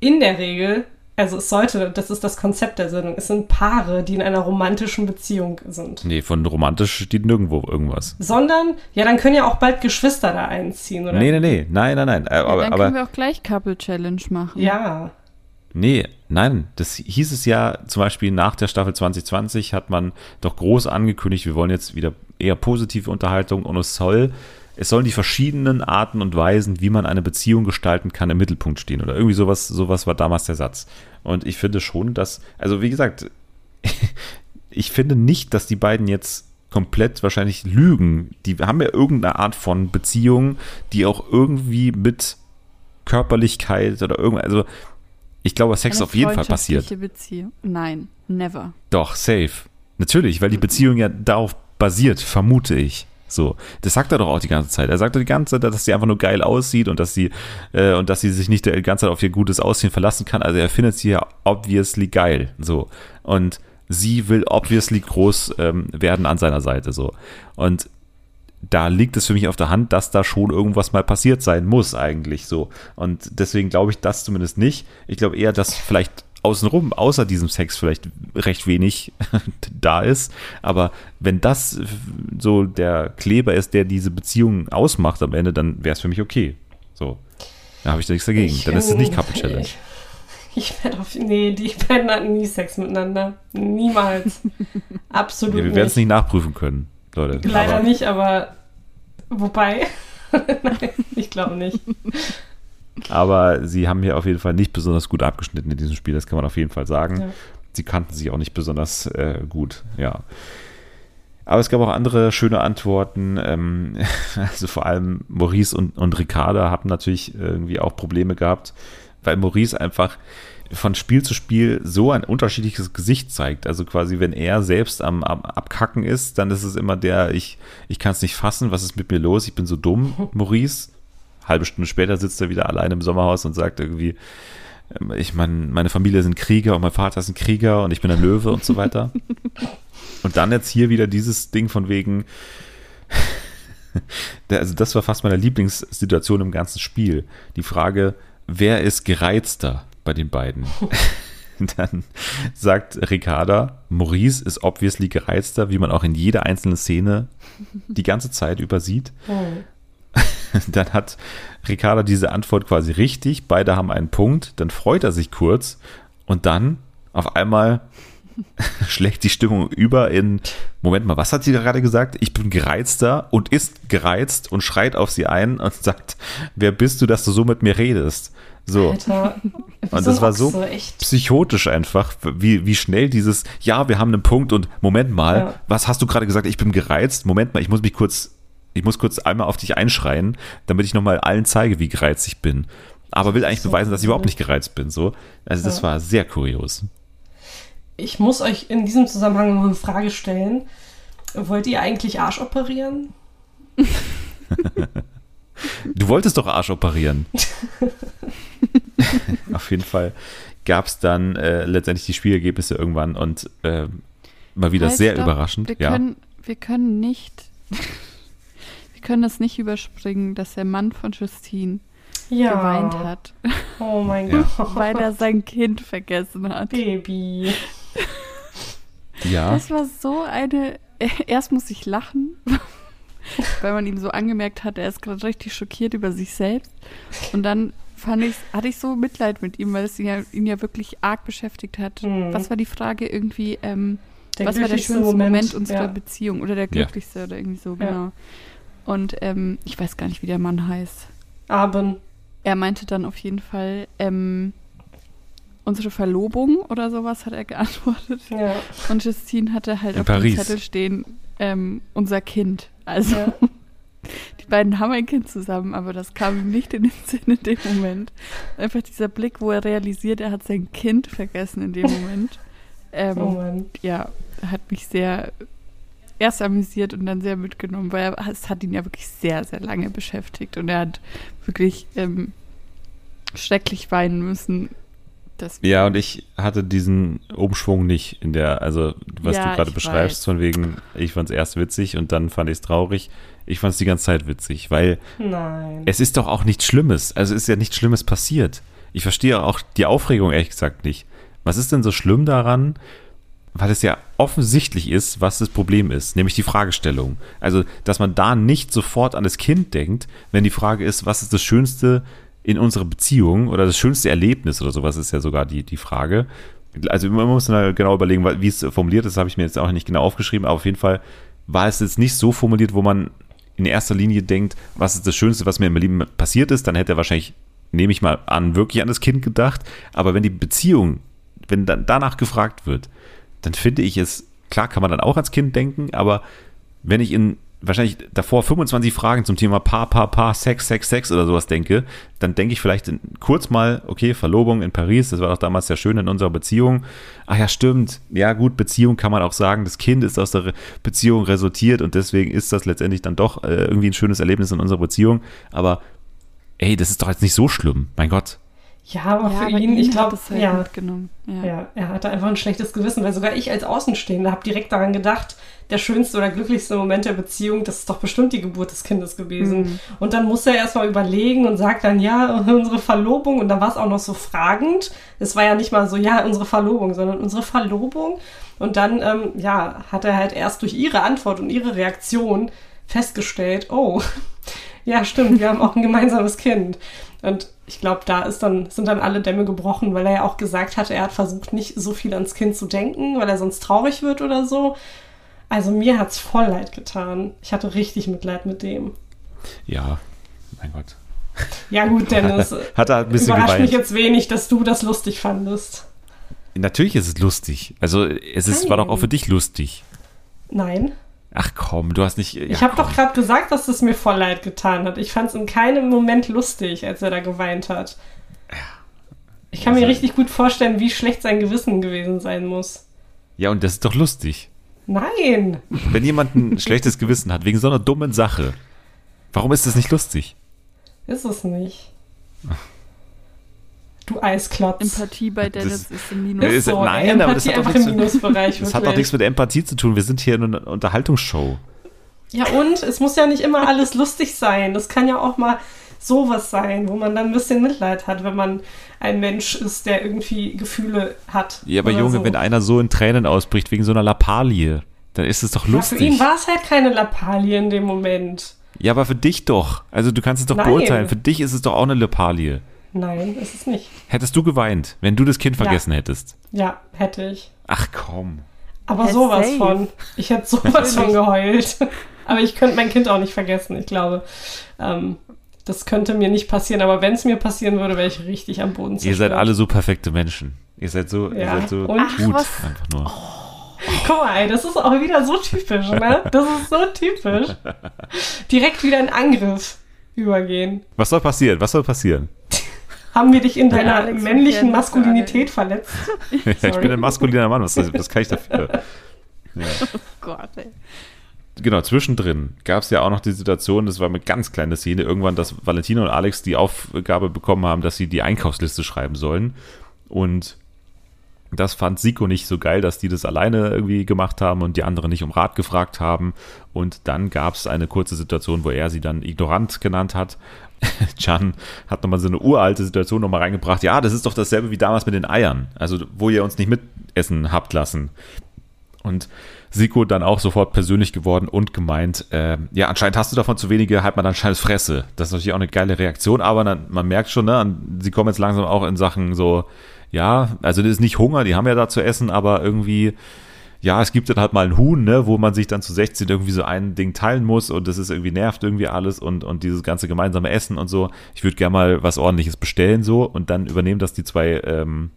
in der Regel, also es sollte, das ist das Konzept der Sendung, es sind Paare, die in einer romantischen Beziehung sind. Nee, von romantisch steht nirgendwo irgendwas. Sondern, ja, dann können ja auch bald Geschwister da einziehen, oder? Nee, nee, nee. Nein, nein, nein. Äh, Ja, Aber, dann aber können wir auch gleich Couple Challenge machen. Ja, Nee, nein, das hieß es ja zum Beispiel nach der Staffel 2020 hat man doch groß angekündigt, wir wollen jetzt wieder eher positive Unterhaltung und es soll, es sollen die verschiedenen Arten und Weisen, wie man eine Beziehung gestalten kann, im Mittelpunkt stehen oder irgendwie sowas, sowas war damals der Satz. Und ich finde schon, dass, also wie gesagt, ich finde nicht, dass die beiden jetzt komplett wahrscheinlich lügen. Die haben ja irgendeine Art von Beziehung, die auch irgendwie mit Körperlichkeit oder irgendwas, also ich glaube, Sex Eine auf jeden Fall passiert. Beziehung. Nein, never. Doch, safe. Natürlich, weil die Beziehung ja darauf basiert, vermute ich. So, das sagt er doch auch die ganze Zeit. Er sagt doch die ganze Zeit, dass sie einfach nur geil aussieht und dass sie äh, und dass sie sich nicht die ganze Zeit auf ihr gutes Aussehen verlassen kann. Also er findet sie ja obviously geil. So und sie will obviously groß ähm, werden an seiner Seite. So und da liegt es für mich auf der Hand, dass da schon irgendwas mal passiert sein muss eigentlich so. Und deswegen glaube ich das zumindest nicht. Ich glaube eher, dass vielleicht außenrum, außer diesem Sex vielleicht recht wenig da ist. Aber wenn das so der Kleber ist, der diese Beziehung ausmacht am Ende, dann wäre es für mich okay. So. Da habe ich da nichts dagegen. Ich, dann ist es nicht Couple Challenge. Ich, ich werde auf. Nee, die beiden hatten nie Sex miteinander. Niemals. Absolut Ja, wir werden es nicht nachprüfen können, Leute. Leider Aber nicht, aber. Wobei. Nein, ich glaube nicht. Aber sie haben hier auf jeden Fall nicht besonders gut abgeschnitten in diesem Spiel, das kann man auf jeden Fall sagen. Ja. Sie kannten sich auch nicht besonders äh, gut, ja. Aber es gab auch andere schöne Antworten. Ähm, also vor allem Maurice und, und Ricarda haben natürlich irgendwie auch Probleme gehabt, weil Maurice einfach von Spiel zu Spiel so ein unterschiedliches Gesicht zeigt. Also quasi, wenn er selbst am, am Abkacken ist, dann ist es immer der, ich, ich kann es nicht fassen, was ist mit mir los, ich bin so dumm, Maurice. Halbe Stunde später sitzt er wieder allein im Sommerhaus und sagt irgendwie, ähm, ich mein, meine Familie sind Krieger und mein Vater ist ein Krieger und ich bin ein Löwe und so weiter. Und dann jetzt hier wieder dieses Ding von wegen, also das war fast meine Lieblingssituation im ganzen Spiel. Die Frage, wer ist gereizter bei den beiden? Dann sagt Ricarda, Maurice ist obviously gereizter, wie man auch in jeder einzelnen Szene die ganze Zeit übersieht. Hm. Dann hat Ricarda diese Antwort quasi richtig. Beide haben einen Punkt. Dann freut er sich kurz. Und dann auf einmal schlägt die Stimmung über in, Moment mal, was hat sie gerade gesagt? Ich bin gereizter und ist gereizt und schreit auf sie ein und sagt, wer bist du, dass du so mit mir redest? So. Alter. Und das war so echt. psychotisch einfach, wie, wie schnell dieses, ja, wir haben einen Punkt und Moment mal, Ja. was hast du gerade gesagt? Ich bin gereizt. Moment mal, ich muss mich kurz, ich muss kurz einmal auf dich einschreien, damit ich nochmal allen zeige, wie gereizt ich bin. Aber will eigentlich So beweisen, dass ich überhaupt nicht gereizt bin. So. Also das Ja. war sehr kurios. ich muss euch in diesem Zusammenhang noch eine Frage stellen. Wollt ihr eigentlich Arsch operieren? Du wolltest doch Arsch operieren. Auf jeden Fall gab es dann äh, letztendlich die Spielergebnisse irgendwann und äh, mal wieder Halt, sehr stopp. überraschend. Wir ja. können, wir können nicht, wir können das nicht überspringen, dass der Mann von Justine Ja. geweint hat, Oh mein Ja. Gott. weil er sein Kind vergessen hat. Baby. ja. Das war so eine. Erst muss ich lachen, weil man ihm so angemerkt hat, er ist gerade richtig schockiert über sich selbst. Und dann fand ich, hatte ich so Mitleid mit ihm, weil es ihn ja, ihn ja wirklich arg beschäftigt hat. Mhm. Was war die Frage irgendwie? Ähm, was war der schönste Moment, Moment, unserer ja. Beziehung oder der Ja. glücklichste oder irgendwie so, Ja. genau. Und ähm, ich weiß gar nicht, wie der Mann heißt. Abend. Er meinte dann auf jeden Fall, ähm, unsere Verlobung oder sowas hat er geantwortet. Ja. Und Justine hatte halt In auf Paris. dem Zettel stehen, ähm, unser Kind. Also Ja. die beiden haben ein Kind zusammen, aber das kam ihm nicht in den Sinn in dem Moment. Einfach dieser Blick, wo er realisiert, er hat sein Kind vergessen in dem Moment. Ähm, Oh Mann. ja, hat mich sehr erst amüsiert und dann sehr mitgenommen, weil er, es hat ihn ja wirklich sehr, sehr lange beschäftigt und er hat wirklich ähm, schrecklich weinen müssen. Das, Ja, und ich hatte diesen Umschwung nicht in der, also was Ja, du gerade beschreibst, weiß. von wegen, ich fand es erst witzig und dann fand ich es traurig. Ich fand es die ganze Zeit witzig, weil Nein. es ist doch auch nichts Schlimmes. Also es ist ja nichts Schlimmes passiert. Ich verstehe auch die Aufregung ehrlich gesagt nicht. Was ist denn so schlimm daran, weil es ja offensichtlich ist, was das Problem ist, nämlich die Fragestellung. Also, dass man da nicht sofort an das Kind denkt, wenn die Frage ist, was ist das Schönste in unserer Beziehung oder das schönste Erlebnis oder sowas ist ja sogar die, die Frage. Also man muss dann genau überlegen, wie es formuliert ist, habe ich mir jetzt auch nicht genau aufgeschrieben, aber auf jeden Fall war es jetzt nicht so formuliert, wo man in erster Linie denkt, was ist das Schönste, was mir im Leben passiert ist, dann hätte er wahrscheinlich, nehme ich mal an, wirklich an das Kind gedacht. Aber wenn die Beziehung, wenn dann danach gefragt wird, dann finde ich es, klar kann man dann auch ans Kind denken, aber wenn ich in wahrscheinlich davor 25 Fragen zum Thema Paar, Paar, Paar, Sex, Sex, Sex oder sowas denke, dann denke ich vielleicht kurz mal, okay, Verlobung in Paris, das war doch damals sehr schön in unserer Beziehung. Ah ja, stimmt. Ja, gut, Beziehung kann man auch sagen, das Kind ist aus der Beziehung resultiert und deswegen ist das letztendlich dann doch äh, irgendwie ein schönes Erlebnis in unserer Beziehung. Aber ey, das ist doch jetzt nicht so schlimm, mein Gott. Ja, aber ja, für aber ihn, ich glaube, halt ja. Ja. ja, er hatte einfach ein schlechtes Gewissen, weil sogar ich als Außenstehende habe direkt daran gedacht, der schönste oder glücklichste Moment der Beziehung, das ist doch bestimmt die Geburt des Kindes gewesen. Mhm. Und dann muss er erstmal überlegen und sagt dann, ja, unsere Verlobung. Und dann war es auch noch so fragend. Es war ja nicht mal so, ja, unsere Verlobung, sondern unsere Verlobung. Und dann, ähm, ja, hat er halt erst durch ihre Antwort und ihre Reaktion festgestellt, oh, ja, stimmt, wir haben auch ein gemeinsames Kind. Und ich glaube, da ist dann, sind dann alle Dämme gebrochen, weil er ja auch gesagt hatte, er hat versucht, nicht so viel ans Kind zu denken, weil er sonst traurig wird oder so. Also mir hat's voll leid getan. Ich hatte richtig Mitleid mit dem. Ja, mein Gott. Ja gut, Dennis, Hat er ein bisschen überrascht mich geweint. jetzt wenig, dass du das lustig fandest. Natürlich ist es lustig. Also es ist, war doch auch für dich lustig. Nein, Ach komm, du hast nicht. Ja, ich habe doch gerade gesagt, dass es mir voll leid getan hat. Ich fand es in keinem Moment lustig, als er da geweint hat. Ich kann mir Also- richtig gut vorstellen, wie schlecht sein Gewissen gewesen sein muss. Ja, und das ist doch lustig. Nein, Wenn jemand ein schlechtes Gewissen hat wegen so einer dummen Sache, warum ist das nicht lustig? ist es nicht. Du Eisklotz. Empathie bei Dennis Das- ist im Minus. Ist- so, nein, aber das Empathie hat doch einfach nichts im mit- Minusbereich. Das hat doch nichts mit Empathie zu tun. Wir sind hier in einer Unterhaltungsshow. Ja, und es muss ja nicht immer alles lustig sein. Das kann ja auch mal sowas sein, wo man dann ein bisschen Mitleid hat, wenn man ein Mensch ist, der irgendwie Gefühle hat. Ja, aber Junge, so. wenn einer so in Tränen ausbricht wegen so einer Lappalie, dann ist es doch ja, für ihn lustig. war es halt keine Lappalie in dem Moment. Ja, aber für dich doch. Also du kannst es doch Nein. beurteilen. Für dich ist es doch auch eine Lappalie. Nein, ist es nicht. Hättest du geweint, wenn du das Kind Ja. vergessen hättest? Ja, hätte ich. Ach komm. Aber Ja, sowas safe. von. Ich hätte sowas von geheult. Aber ich könnte mein Kind auch nicht vergessen. Ich glaube, ähm, das könnte mir nicht passieren. Aber wenn es mir passieren würde, wäre ich richtig am Boden Ihr seid zerstört. alle so perfekte Menschen. Ihr seid so, ihr Ja. seid so Und? gut. was? Einfach nur. Guck mal, ey, das ist auch wieder so typisch, ne? Das ist so typisch. Direkt wieder in Angriff übergehen. Was soll passieren? Was soll passieren? Haben wir dich in deiner Alex männlichen Maskulinität verletzt? ich bin ein maskuliner Mann, was, was kann ich dafür? Ja. Oh Gott, ey. Genau, zwischendrin gab es ja auch noch die Situation, das war eine ganz kleine Szene, irgendwann, dass Valentina und Alex die Aufgabe bekommen haben, dass sie die Einkaufsliste schreiben sollen. Und das fand Siko nicht so geil, dass die das alleine irgendwie gemacht haben und die anderen nicht um Rat gefragt haben. Und dann gab es eine kurze Situation, wo er sie dann ignorant genannt hat. Chan hat nochmal so eine uralte Situation nochmal reingebracht. Ja, das ist doch dasselbe wie damals mit den Eiern. Also, wo ihr uns nicht mitessen habt lassen. Und Siko dann auch sofort persönlich geworden und gemeint, äh, ja, anscheinend hast du davon zu wenige, halt man anscheinend Fresse. Das ist natürlich auch eine geile Reaktion, aber dann, man merkt schon, ne, sie kommen jetzt langsam auch in Sachen so, ja, also das ist nicht Hunger, die haben ja da zu essen, aber irgendwie, ja, es gibt dann halt mal ein Huhn, ne, wo man sich dann zu 16 irgendwie so ein Ding teilen muss und das ist irgendwie nervt irgendwie alles und, und dieses ganze gemeinsame Essen und so. Ich würde gerne mal was ordentliches bestellen so und dann übernehmen das die zwei, ähm,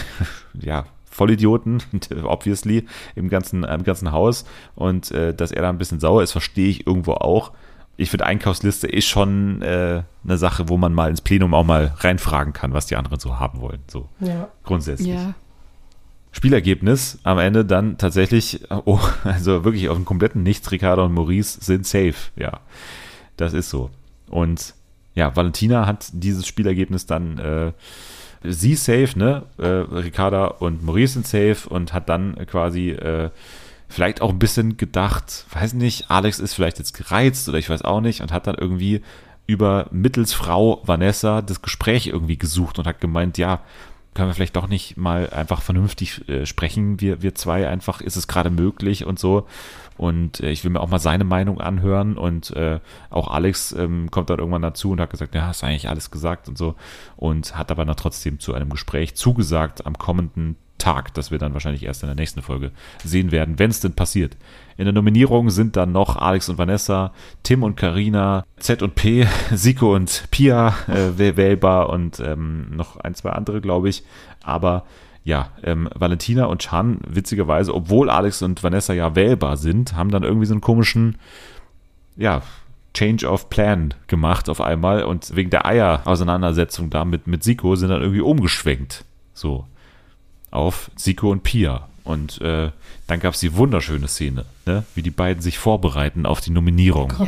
ja, Vollidioten, obviously, im ganzen, im ganzen Haus. Und äh, dass er da ein bisschen sauer ist, verstehe ich irgendwo auch. Ich finde, Einkaufsliste ist schon äh, eine Sache, wo man mal ins Plenum auch mal reinfragen kann, was die anderen so haben wollen. So Ja. grundsätzlich. Ja. Spielergebnis am Ende dann tatsächlich, oh, also wirklich auf dem kompletten Nichts, Ricardo und Maurice sind safe. Ja, das ist so. Und ja, Valentina hat dieses Spielergebnis dann äh, sie safe, ne? Äh, Ricarda und Maurice sind safe und hat dann quasi äh, vielleicht auch ein bisschen gedacht, weiß nicht, Alex ist vielleicht jetzt gereizt oder ich weiß auch nicht und hat dann irgendwie über mittels Frau Vanessa das Gespräch irgendwie gesucht und hat gemeint, ja, können wir vielleicht doch nicht mal einfach vernünftig äh, sprechen, wir, wir zwei einfach, ist es gerade möglich und so. Und äh, ich will mir auch mal seine Meinung anhören und äh, auch Alex ähm, kommt dann irgendwann dazu und hat gesagt, ja, hast eigentlich alles gesagt und so und hat aber dann trotzdem zu einem Gespräch zugesagt am kommenden Tag, das wir dann wahrscheinlich erst in der nächsten Folge sehen werden, wenn es denn passiert. In der Nominierung sind dann noch Alex und Vanessa, Tim und Karina, Z und P, Siko und Pia äh, wäh- wählbar und ähm, noch ein, zwei andere, glaube ich. Aber ja, ähm, Valentina und Chan, witzigerweise, obwohl Alex und Vanessa ja wählbar sind, haben dann irgendwie so einen komischen, ja, Change of Plan gemacht auf einmal und wegen der Eier-Auseinandersetzung da mit, mit Siko sind dann irgendwie umgeschwenkt. So. Auf Siko und Pia. Und äh, dann gab es die wunderschöne Szene, ne? wie die beiden sich vorbereiten auf die Nominierung. Ja.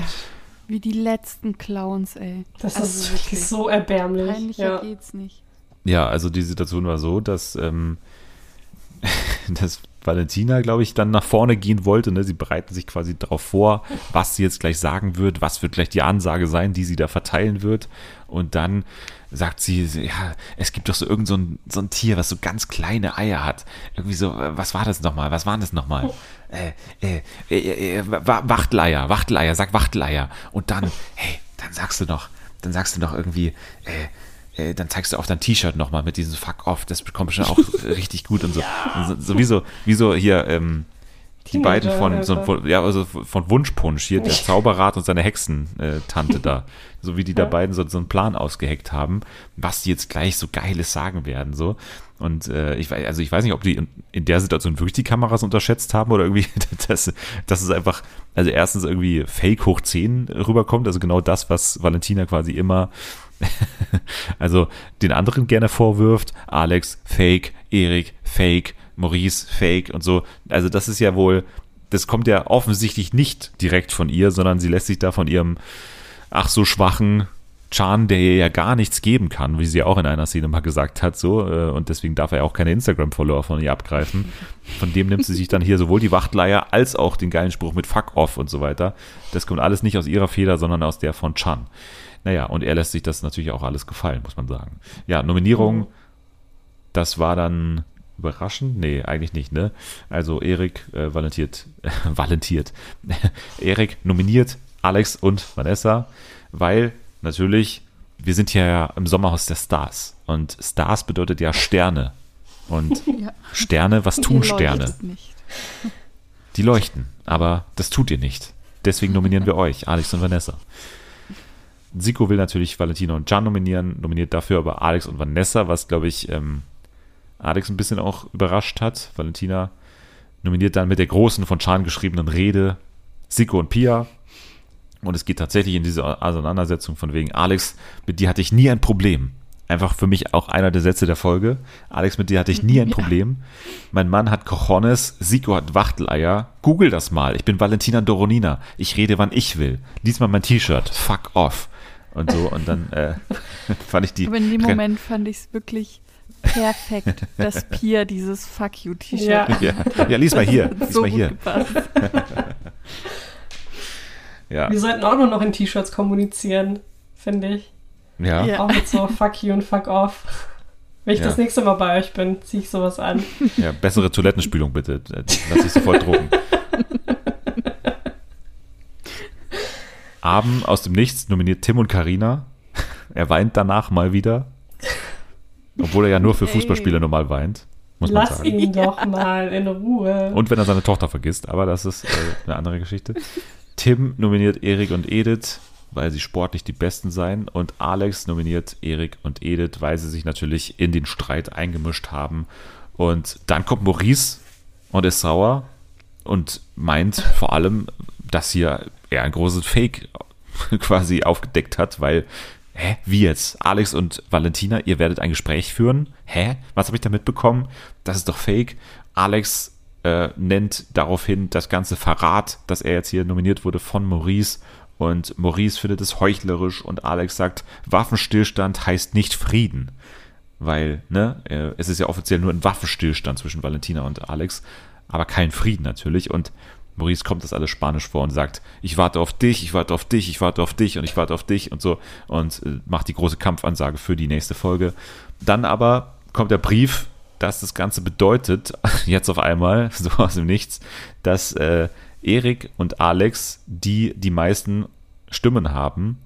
Wie die letzten Clowns, ey. Das Also ist wirklich. wirklich so erbärmlich. Peinlicher Ja. geht's nicht. Ja, also die Situation war so, dass, ähm, dass Valentina, glaube ich, dann nach vorne gehen wollte. Ne? Sie bereiten sich quasi darauf vor, was sie jetzt gleich sagen wird, was wird gleich die Ansage sein, die sie da verteilen wird. Und dann sagt sie, ja, es gibt doch so irgend so ein, so ein Tier, was so ganz kleine Eier hat. Irgendwie so, äh, was war das nochmal? Was waren das nochmal? Äh, äh, äh, äh, Wa- Wachteleier, Wachteleier, sag Wachteleier. Und dann, hey, dann sagst du noch, dann sagst du noch irgendwie, äh, äh, dann zeigst du auf dein T-Shirt nochmal mit diesem Fuck off, das kommt bestimmt auch richtig gut und so. So, so wie so, wie so hier, ähm, die beiden von, so, von, ja, also von Wunschpunsch, hier der Zauberrat und seine Hexentante da. So wie die da Ja. beiden so, so einen Plan ausgeheckt haben, was die jetzt gleich so Geiles sagen werden, so. Und äh, ich weiß, also ich weiß nicht, ob die in, in der Situation wirklich die Kameras unterschätzt haben oder irgendwie, dass, dass es einfach, also erstens irgendwie Fake hoch 10 rüberkommt, also genau das, was Valentina quasi immer also den anderen gerne vorwirft. Alex, Fake, Erik, Fake, Maurice, Fake und so. Also das ist ja wohl, das kommt ja offensichtlich nicht direkt von ihr, sondern sie lässt sich da von ihrem ach so schwachen Chan, der ihr ja gar nichts geben kann, wie sie auch in einer Szene mal gesagt hat, so, äh, und deswegen darf er auch keine Instagram-Follower von ihr abgreifen. Von dem nimmt sie sich dann hier sowohl die Wachtleier als auch den geilen Spruch mit Fuck off und so weiter. Das kommt alles nicht aus ihrer Feder, sondern aus der von Chan. Naja, und er lässt sich das natürlich auch alles gefallen, muss man sagen. Ja, Nominierung, das war dann überraschend? Nee, eigentlich nicht, ne? Also Erik äh, valentiert, äh, valentiert. Erik nominiert Alex und Vanessa, weil natürlich, wir sind ja im Sommerhaus der Stars. Und Stars bedeutet ja Sterne. Und Ja. Sterne, was tun Ihr Sterne? Die leuchten, aber das tut ihr nicht. Deswegen nominieren wir euch, Alex und Vanessa. Siko will natürlich Valentino und Can nominieren, nominiert dafür aber Alex und Vanessa, was, glaube ich, ähm, Alex ein bisschen auch überrascht hat. Valentina nominiert dann mit der großen von Can geschriebenen Rede Siko und Pia. Und es geht tatsächlich in diese Auseinandersetzung von wegen, Alex, mit dir hatte ich nie ein Problem. einfach für mich auch einer der Sätze der Folge. Alex, mit dir hatte ich nie ein Ja. Problem. Mein Mann hat Cojones, Siko hat Wachteleier. Google das mal. Ich bin Valentina Doronina. Ich rede, wann ich will. Lies mal mein T-Shirt. Fuck off. Und so, und dann äh, fand ich die. Aber in dem Moment fand ich es wirklich perfekt, dass Pia dieses Fuck you-T-Shirt Ja. Ja, ja, lies mal hier. Lies so mal gut hier. Ja, Wir sollten auch nur noch in T-Shirts kommunizieren, finde ich. ja. Ja. Auch mit so Fuck you und Fuck off. Wenn ich Ja. das nächste Mal bei euch bin, ziehe ich sowas an. Ja, bessere Toilettenspülung bitte. Äh, Lass dich sofort drucken. Abend aus dem Nichts nominiert Tim und Karina. Er weint danach mal wieder. Obwohl er ja nur für Ey. Fußballspiele normal weint, muss man Lass sagen. ihn doch mal in Ruhe. Und wenn er seine Tochter vergisst, aber das ist äh, eine andere Geschichte. Tim nominiert Erik und Edith, weil sie sportlich die Besten seien. Und Alex nominiert Erik und Edith, weil sie sich natürlich in den Streit eingemischt haben. Und dann kommt Maurice und ist sauer und meint vor allem, dass hier er ein großes Fake quasi aufgedeckt hat, weil, hä, wie jetzt? Alex und Valentina, ihr werdet ein Gespräch führen? Hä? Was habe ich da mitbekommen? Das ist doch Fake. Alex äh, nennt daraufhin das ganze Verrat, dass er jetzt hier nominiert wurde von Maurice. Und Maurice findet es heuchlerisch und Alex sagt, Waffenstillstand heißt nicht Frieden. Weil, ne, äh, es ist ja offiziell nur ein Waffenstillstand zwischen Valentina und Alex, aber kein Frieden natürlich. Und Maurice kommt das alles Spanisch vor und sagt, ich warte auf dich, ich warte auf dich, ich warte auf dich und ich warte auf dich und so und äh, macht die große Kampfansage für die nächste Folge. Dann aber kommt der Brief, dass das Ganze bedeutet, jetzt auf einmal, so aus dem Nichts, dass äh, Erik und Alex, die die meisten Stimmen haben,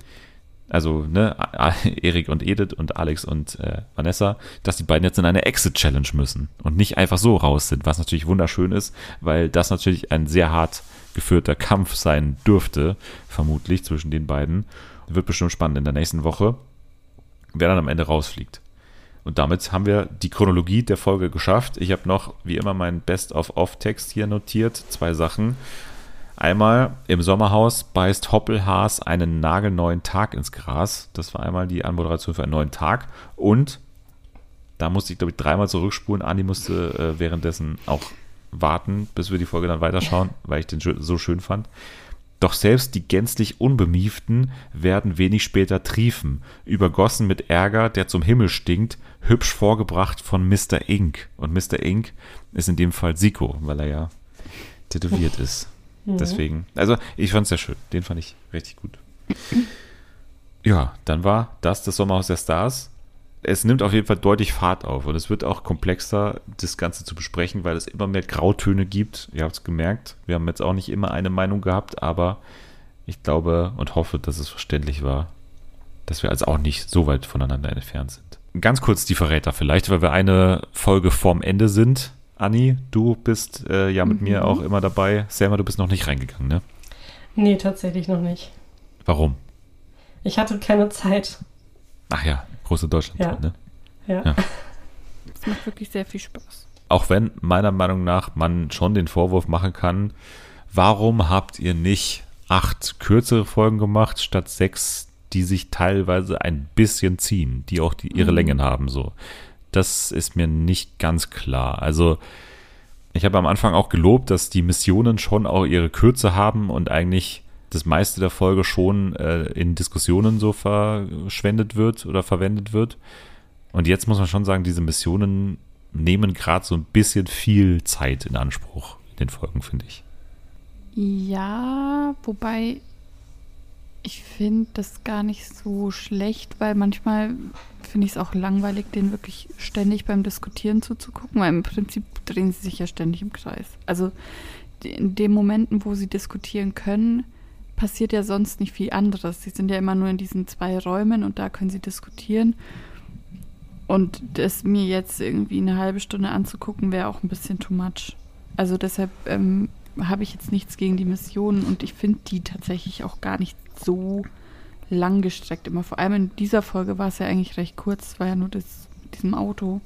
also ne, Erik und Edith und Alex und äh, Vanessa, dass die beiden jetzt in eine Exit-Challenge müssen und nicht einfach so raus sind, was natürlich wunderschön ist, weil das natürlich ein sehr hart geführter Kampf sein dürfte, vermutlich zwischen den beiden. Wird bestimmt spannend in der nächsten Woche, wer dann am Ende rausfliegt. Und damit haben wir die Chronologie der Folge geschafft. Ich habe noch, wie immer, meinen Best-of-Off-Text hier notiert. Zwei Sachen. Einmal im Sommerhaus beißt Hoppelhaas einen nagelneuen Tag ins Gras. Das war einmal die Anmoderation für einen neuen Tag. Und da musste ich, glaube ich, dreimal zurückspulen. Andi musste äh, währenddessen auch warten, bis wir die Folge dann weiterschauen, weil ich den so schön fand. Doch selbst die gänzlich Unbemieften werden wenig später triefen, übergossen mit Ärger, der zum Himmel stinkt, hübsch vorgebracht von Mr. Ink. Und Mr. Ink ist in dem Fall Siko, weil er ja tätowiert ist. Deswegen, also ich fand es sehr schön. Den fand ich richtig gut. Ja, dann war das das Sommerhaus der Stars. Es nimmt auf jeden Fall deutlich Fahrt auf und es wird auch komplexer, das Ganze zu besprechen, weil es immer mehr Grautöne gibt. Ihr habt es gemerkt. Wir haben jetzt auch nicht immer eine Meinung gehabt, aber ich glaube und hoffe, dass es verständlich war, dass wir also auch nicht so weit voneinander entfernt sind. Ganz kurz die Verräter vielleicht, weil wir eine Folge vorm Ende sind. Anni, du bist äh, ja mit mir auch immer dabei. Selma, du bist noch nicht reingegangen, ne? Nee, tatsächlich noch nicht. Warum? Ich hatte keine Zeit. Ach ja, große Deutschland, Ja. ne? Ja. Ja. Es macht wirklich sehr viel Spaß. Auch wenn meiner Meinung nach man schon den Vorwurf machen kann, warum habt ihr nicht acht kürzere Folgen gemacht, statt sechs, die sich teilweise ein bisschen ziehen, die auch die, ihre Längen haben, so. Das ist mir nicht ganz klar. Also, ich habe am Anfang auch gelobt, dass die Missionen schon auch ihre Kürze haben und eigentlich das meiste der Folge schon äh, in Diskussionen so verschwendet wird oder verwendet wird. Und jetzt muss man schon sagen, diese Missionen nehmen gerade so ein bisschen viel Zeit in Anspruch in den Folgen, finde ich. Ja, wobei ich finde das gar nicht so schlecht, weil manchmal finde ich es auch langweilig, denen wirklich ständig beim Diskutieren zuzugucken, weil im Prinzip drehen sie sich ja ständig im Kreis. Also in den Momenten, wo sie diskutieren können, passiert ja sonst nicht viel anderes. Sie sind ja immer nur in diesen zwei Räumen und da können sie diskutieren. Und das mir jetzt irgendwie eine halbe Stunde anzugucken, wäre auch ein bisschen too much. Also deshalb ähm, habe ich jetzt nichts gegen die Missionen und ich finde die tatsächlich auch gar nicht so lang gestreckt immer. Vor allem in dieser Folge war es ja eigentlich recht kurz, es war ja nur das mit diesem Auto.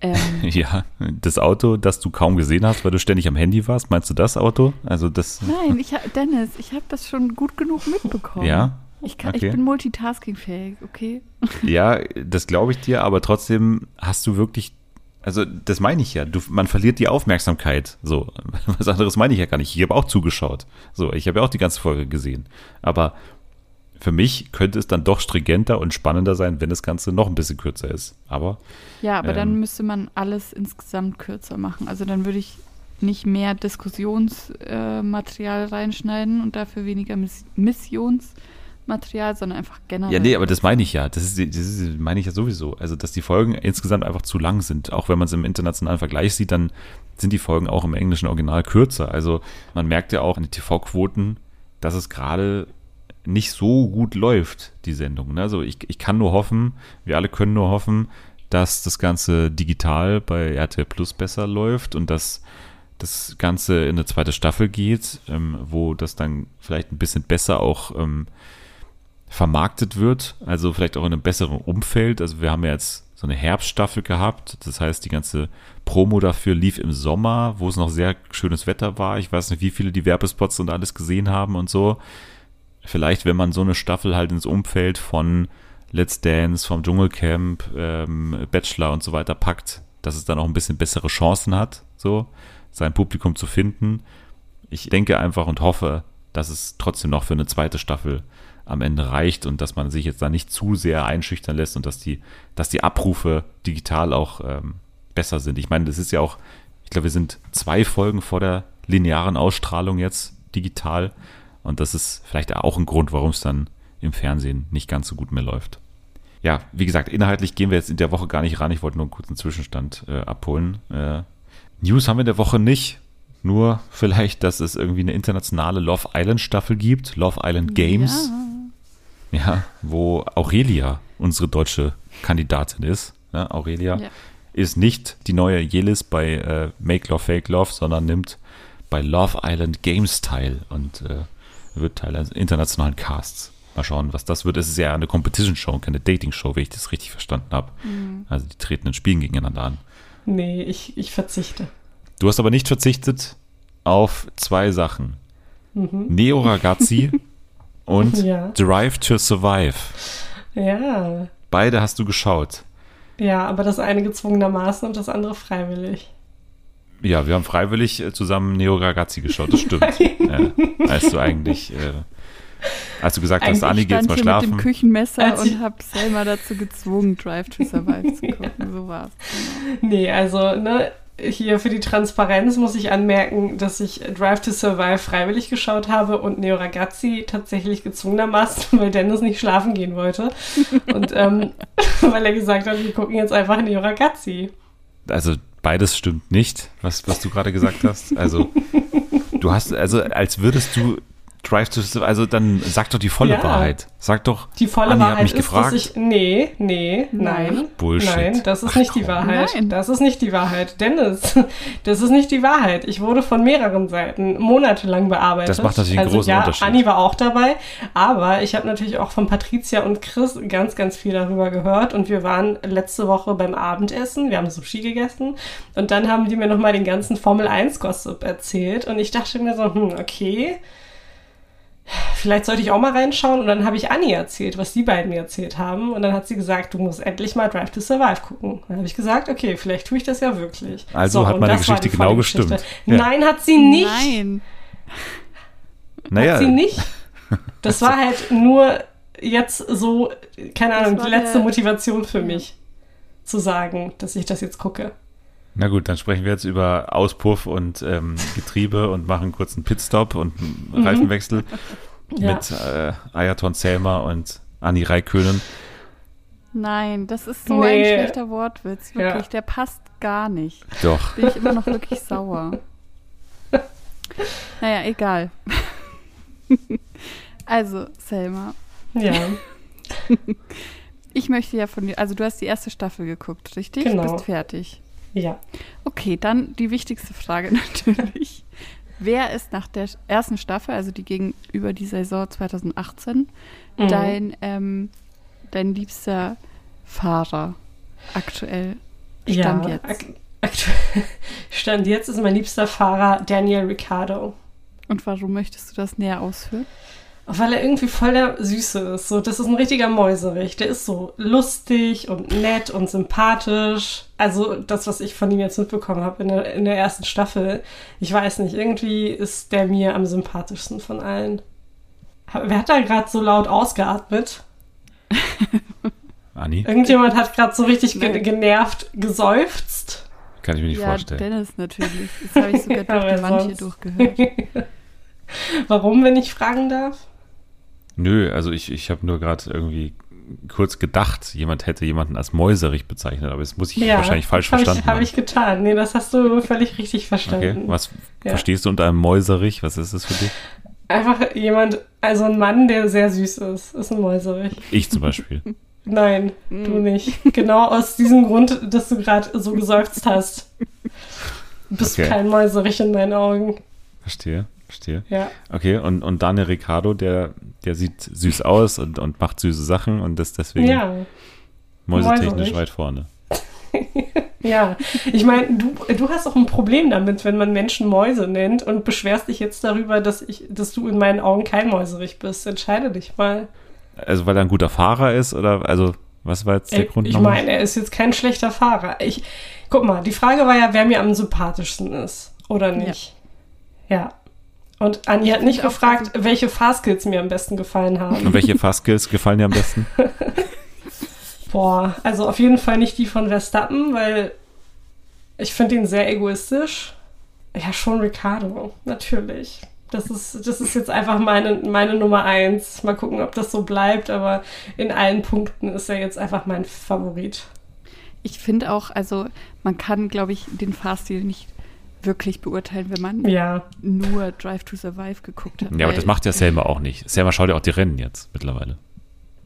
Ähm, Ja, das Auto, das du kaum gesehen hast, weil du ständig am Handy warst, meinst du das Auto? Also das, nein, ich, ha- Dennis, ich habe das schon gut genug mitbekommen. ja, Ich, kann, Okay. ich bin multitaskingfähig, okay? Ja, das glaube ich dir, aber trotzdem hast du wirklich, also das meine ich ja, du, man verliert die Aufmerksamkeit. So, was anderes meine ich ja gar nicht. Ich habe auch zugeschaut. So, ich habe ja auch die ganze Folge gesehen. Aber für mich könnte es dann doch stringenter und spannender sein, wenn das Ganze noch ein bisschen kürzer ist. Aber Ja, aber Ähm. dann müsste man alles insgesamt kürzer machen. Also dann würde ich nicht mehr Diskussionsmaterial äh, reinschneiden und dafür weniger Miss Missionsmaterial, sondern einfach generell. Ja, nee, aber das meine ich ja. Das, ist, das ist, meine ich ja sowieso. Also, dass die Folgen insgesamt einfach zu lang sind. Auch wenn man es im internationalen Vergleich sieht, dann sind die Folgen auch im englischen Original kürzer. Also, man merkt ja auch an den TV-Quoten, dass es gerade nicht so gut läuft, die Sendung. ne? Also, ich, ich kann nur hoffen, wir alle können nur hoffen, dass das Ganze digital bei RTL Plus besser läuft und dass das Ganze in eine zweite Staffel geht, ähm, wo das dann vielleicht ein bisschen besser auch ähm, vermarktet wird, also vielleicht auch in einem besseren Umfeld. Also wir haben ja jetzt so eine Herbststaffel gehabt, das heißt die ganze Promo dafür lief im Sommer, wo es noch sehr schönes Wetter war. Ich weiß nicht, wie viele die Werbespots und alles gesehen haben und so. Vielleicht, wenn man so eine Staffel halt ins Umfeld von Let's Dance, vom Dschungelcamp, ähm, Bachelor und so weiter packt, dass es dann auch ein bisschen bessere Chancen hat, so sein Publikum zu finden. Ich denke einfach und hoffe, dass es trotzdem noch für eine zweite Staffel am Ende reicht und dass man sich jetzt da nicht zu sehr einschüchtern lässt und dass die, dass die Abrufe digital auch ähm, besser sind. Ich meine, das ist ja auch, ich glaube, wir sind zwei Folgen vor der linearen Ausstrahlung jetzt digital und das ist vielleicht auch ein Grund, warum es dann im Fernsehen nicht ganz so gut mehr läuft. Ja, wie gesagt, inhaltlich gehen wir jetzt in der Woche gar nicht ran. Ich wollte nur einen kurzen Zwischenstand äh, abholen. Äh, News haben wir in der Woche nicht. Nur vielleicht, dass es irgendwie eine internationale Love Island Staffel gibt. Love Island Games. Ja. Ja, wo Aurelia unsere deutsche Kandidatin ist. Ja, Aurelia Ja. ist nicht die neue Jelis bei äh, Make Love Fake Love, sondern nimmt bei Love Island Games teil und äh, wird Teil eines internationalen Casts. Mal schauen, was das wird. Es ist ja eine Competition-Show, keine Dating-Show, wenn ich das richtig verstanden habe. Also die treten in Spielen gegeneinander an. Nee, ich, ich verzichte. Du hast aber nicht verzichtet auf zwei Sachen. Neo Ragazzi und Ja. Drive to Survive. Ja. Beide hast du geschaut. Ja, aber das eine gezwungenermaßen und das andere freiwillig. Ja, wir haben freiwillig äh, zusammen Neo Ragazzi geschaut, das stimmt. ja, als du eigentlich, äh, als du gesagt hast, Eigentlich Anni, geh jetzt stand mal schlafen. mit dem Küchenmesser Als ich- und habe Selma dazu gezwungen, Drive to Survive zu gucken. So war's. Genau. Nee, also, ne, hier für die Transparenz muss ich anmerken, dass ich Drive to Survive freiwillig geschaut habe und Neo Ragazzi tatsächlich gezwungenermaßen, weil Dennis nicht schlafen gehen wollte. Und ähm, weil er gesagt hat, wir gucken jetzt einfach Neo Ragazzi. Also beides stimmt nicht, was, was du gerade gesagt hast. Also du hast, also als würdest du Drive to Survive, also dann sag doch die volle Ja. Wahrheit. Sag doch, Die volle Anni hat Wahrheit mich ist, gefragt. dass ich. Nee, nee, Nein. nein. Bullshit. Nein, das ist Ach, nicht die. Wahrheit. Nein. Das ist nicht die Wahrheit. Dennis, das ist nicht die Wahrheit. Ich wurde von mehreren Seiten monatelang bearbeitet. Das macht natürlich einen also, großen ja, Unterschied. Anni war auch dabei, aber ich habe natürlich auch von Patricia und Chris ganz, ganz viel darüber gehört und wir waren letzte Woche beim Abendessen, wir haben Sushi gegessen und dann haben die mir nochmal den ganzen Formel 1 Gossip erzählt und ich dachte mir so, hm, okay, vielleicht sollte ich auch mal reinschauen. Und dann habe ich Anni erzählt, was die beiden mir erzählt haben. Und dann hat sie gesagt, du musst endlich mal Drive to Survive gucken. Dann habe ich gesagt, okay, vielleicht tue ich das ja wirklich. Also hat und meine Geschichte die genau Geschichte. gestimmt. Ja. Nein, hat sie nicht. Nein. naja, Hat sie nicht. Das war halt nur jetzt so, keine Ahnung, die letzte Motivation für mich, zu sagen, dass ich das jetzt gucke. Na gut, dann sprechen wir jetzt über Auspuff und ähm, Getriebe und machen kurz einen Pitstop und einen Reifenwechsel Mhm. Ja. mit äh, Ayaton Selma und Anni Raikönen. Nein, das ist so Nee. ein schlechter Wortwitz. Wirklich, Ja. der passt gar nicht. Doch. Bin ich immer noch wirklich sauer. Naja, egal. Also, Selma, Ja, ich möchte ja von dir, also du hast die erste Staffel geguckt, richtig? Genau. Bist fertig. Ja. Okay, dann die wichtigste Frage natürlich. Wer ist nach der ersten Staffel, also die gegenüber die Saison 2018, Mhm. dein, ähm, dein liebster Fahrer aktuell? Stand ja, jetzt. Ak aktuell, Stand jetzt ist mein liebster Fahrer Daniel Ricciardo. Und warum möchtest du das näher ausführen? Weil er irgendwie voll der Süße ist. So, das ist ein richtiger Mäuserich. Der ist so lustig und nett und sympathisch. Also das, was ich von ihm jetzt mitbekommen habe in der, in der ersten Staffel. Ich weiß nicht, irgendwie ist der mir am sympathischsten von allen. Wer hat da gerade so laut ausgeatmet? Anni, Irgendjemand hat gerade so richtig ge genervt geseufzt. kann ich mir nicht ja, vorstellen. Dennis natürlich. Das habe ich sogar Ja, durch die Wand hier durchgehört. Warum, wenn ich fragen darf? Nö, also ich, ich habe nur gerade irgendwie kurz gedacht, jemand hätte jemanden als Mäuserich bezeichnet, aber das muss ich wahrscheinlich falsch hab verstanden Ich, habe haben. ich getan. Nee, das hast du völlig richtig Okay, verstanden. was Ja. verstehst du unter einem Mäuserich? Was ist das für dich? Einfach jemand, also ein Mann, der sehr süß ist, ist ein Mäuserich. Ich zum Beispiel. Nein, Mm. du nicht. Genau aus diesem Grund, dass du gerade so geseufzt hast. Bist Okay. kein Mäuserich in meinen Augen. Verstehe, verstehe. Ja. Okay, und, und Daniel Ricciardo, der, der sieht süß aus und, und macht süße Sachen und ist deswegen Ja, mäusetechnisch weit vorne. ja. Ich meine, du, du hast auch ein Problem damit, wenn man Menschen Mäuse nennt und beschwerst dich jetzt darüber, dass, ich, dass du in meinen Augen kein Mäuserich bist. Entscheide dich mal. Also weil er ein guter Fahrer ist oder also was war jetzt der Grund Äh, ich nochmal? meine, er ist jetzt kein schlechter Fahrer. Ich, guck mal, die Frage war ja, wer mir am sympathischsten ist oder nicht. Ja. Und Anni hat nicht gefragt, welche Fahrskills mir am besten gefallen haben. Und welche Fahrskills gefallen dir am besten? Boah, also auf jeden Fall nicht die von Verstappen, weil ich finde ihn sehr egoistisch. Ja, schon Ricardo, natürlich. Das ist, das ist jetzt einfach meine, meine Nummer eins. Mal gucken, ob das so bleibt, aber in allen Punkten ist er jetzt einfach mein Favorit. Ich finde auch, also man kann, glaube ich, den Fahrstil nicht wirklich beurteilen, wenn man Ja, nur Drive to Survive geguckt hat. Ja, aber das macht ja Selma auch nicht. Selma schaut ja auch die Rennen jetzt mittlerweile.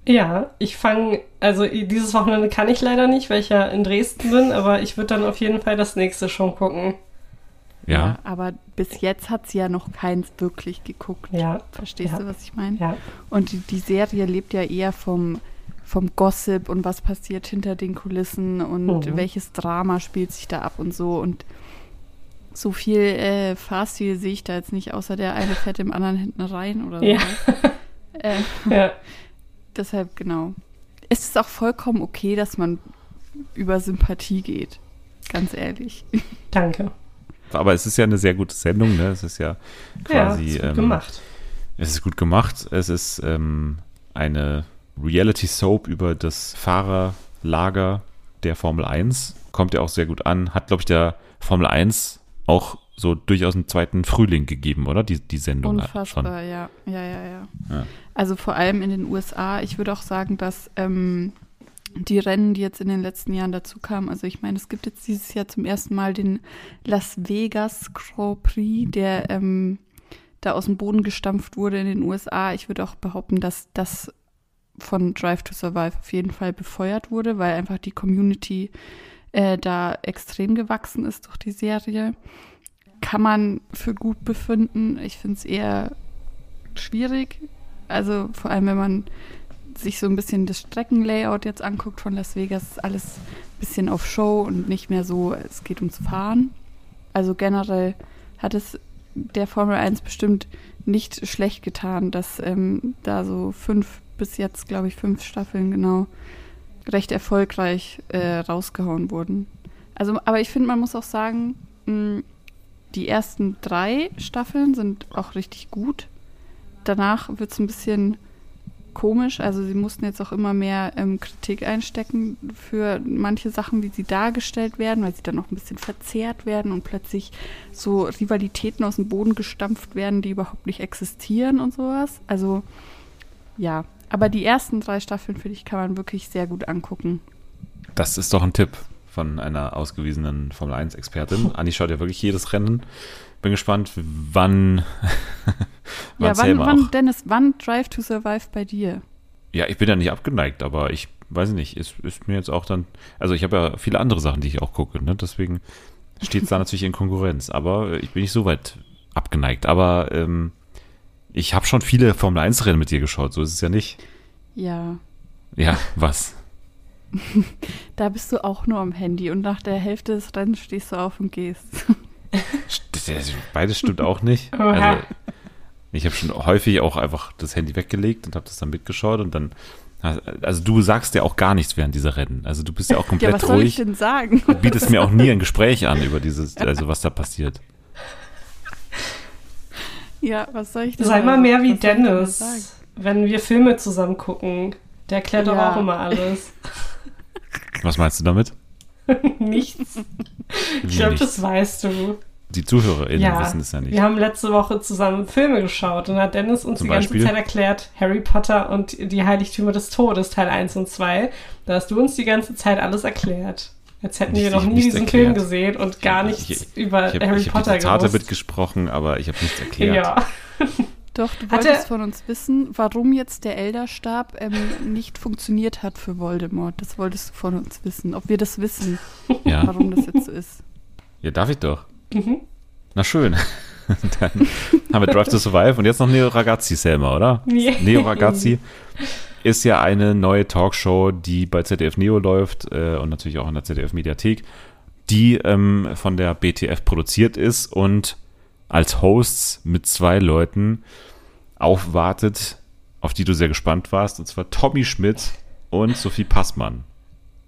Ja, ich fange, also dieses Wochenende kann ich leider nicht, weil ich ja in Dresden bin, aber ich würde dann auf jeden Fall das nächste schon gucken. Ja. aber bis jetzt hat sie ja noch keins wirklich geguckt. Ja, Verstehst Ja. du, was ich meine? ja. Und die, die Serie lebt ja eher vom, vom Gossip und was passiert hinter den Kulissen und Mhm. welches Drama spielt sich da ab und so. Und so viel äh, Fahrstil sehe ich da jetzt nicht, außer der eine fährt dem anderen hinten rein oder so. Ja. Äh, Ja, deshalb, genau. Es ist auch vollkommen okay, dass man über Sympathie geht. Ganz ehrlich. danke. Aber es ist ja eine sehr gute Sendung, ne? Es ist ja quasi. ja, ist gut ähm, gemacht. Es ist gut gemacht. Es ist ähm, eine Reality-Soap über das Fahrerlager der Formel 1. Kommt ja auch sehr gut an. Hat, glaube ich, der Formel 1 auch so durchaus einen zweiten Frühling gegeben, oder? Die, die Sendung. Unfassbar, ja. Ja, ja, ja. Ja. Also vor allem in den USA. Ich würde auch sagen, dass ähm, die Rennen, die jetzt in den letzten Jahren dazu kamen, also ich meine, es gibt jetzt dieses Jahr zum ersten Mal den Las Vegas Grand Prix, der ähm, da aus dem Boden gestampft wurde in den USA. Ich würde auch behaupten, dass das von Drive to Survive auf jeden Fall befeuert wurde, weil einfach die Community äh, da extrem gewachsen ist durch die Serie. Kann man für gut befinden. Ich finde es eher schwierig. Also vor allem, wenn man sich so ein bisschen das Streckenlayout jetzt anguckt von Las Vegas, ist alles ein bisschen auf Show und nicht mehr so, es geht ums Fahren. Also generell hat es der Formel 1 bestimmt nicht schlecht getan, dass ähm, da so fünf, bis jetzt glaube ich fünf Staffeln genau, recht erfolgreich äh, rausgehauen wurden. Also, aber ich finde, man muss auch sagen, mh, die ersten drei Staffeln sind auch richtig gut. Danach wird es ein bisschen komisch. Also sie mussten jetzt auch immer mehr ähm, Kritik einstecken für manche Sachen, wie sie dargestellt werden, weil sie dann auch ein bisschen verzerrt werden und plötzlich so Rivalitäten aus dem Boden gestampft werden, die überhaupt nicht existieren und sowas. Also ja, aber die ersten drei Staffeln, finde ich, kann man wirklich sehr gut angucken. Das ist doch ein Tipp von einer ausgewiesenen Formel 1-Expertin. Anni schaut ja wirklich jedes Rennen. Bin gespannt, wann, wann ja, wann, wann. Dennis, wann Drive to Survive bei dir? Ja, ich bin ja nicht abgeneigt, aber ich weiß nicht, ist, ist mir jetzt auch dann, also ich habe ja viele andere Sachen, die ich auch gucke, ne? deswegen steht es da natürlich in Konkurrenz, aber ich bin nicht so weit abgeneigt, aber ähm, ich habe schon viele Formel 1 Rennen mit dir geschaut, so ist es ja nicht. Ja, Ja, was? da bist du auch nur am Handy und nach der Hälfte des Rennens stehst du auf und gehst. St- Beides stimmt auch nicht. Also, Ich habe schon häufig auch einfach das Handy weggelegt und habe das dann mitgeschaut und dann, also du sagst ja auch gar nichts während dieser Rennen. Also du bist ja auch Ja, komplett was soll ich ruhig. denn sagen? Du bietest mir auch nie ein Gespräch an über dieses, also was da passiert. Ja, was soll ich denn Sei mal mehr wie Dennis, wenn wir Filme zusammen gucken. Der erklärt doch Ja. auch immer alles. Was meinst du damit? Nichts. Wie Ich glaube, das weißt du. Die ZuhörerInnen Ja, wissen es ja nicht. wir haben letzte Woche zusammen Filme geschaut und hat Dennis uns Zum die ganze Beispiel? Zeit erklärt, Harry Potter und die Heiligtümer des Todes, Teil 1 und 2. Da hast du uns die ganze Zeit alles erklärt. Als hätten Nicht- wir noch ich nie diesen erklärt. Film gesehen und gar nichts Ich- über Ich habe Harry hab die Potter Zitate gewusst. mitgesprochen, aber ich habe nichts erklärt. Ja. Doch, du wolltest er- von uns wissen, warum jetzt der Elderstab ähm, nicht funktioniert hat für Voldemort. Das wolltest du von uns wissen. Ob wir das wissen, Ja. warum das jetzt so ist. ja, darf ich doch. Mhm. Na schön. Dann haben wir Drive to Survive und jetzt noch Neo Ragazzi, Selma, oder? Nee. Neo Ragazzi ist ja eine neue Talkshow, die bei ZDF Neo läuft äh, und natürlich auch in der ZDF Mediathek, die ähm, von der BTF produziert ist und als Hosts mit zwei Leuten aufwartet, auf die du sehr gespannt warst, und zwar Tommy Schmidt und Sophie Passmann.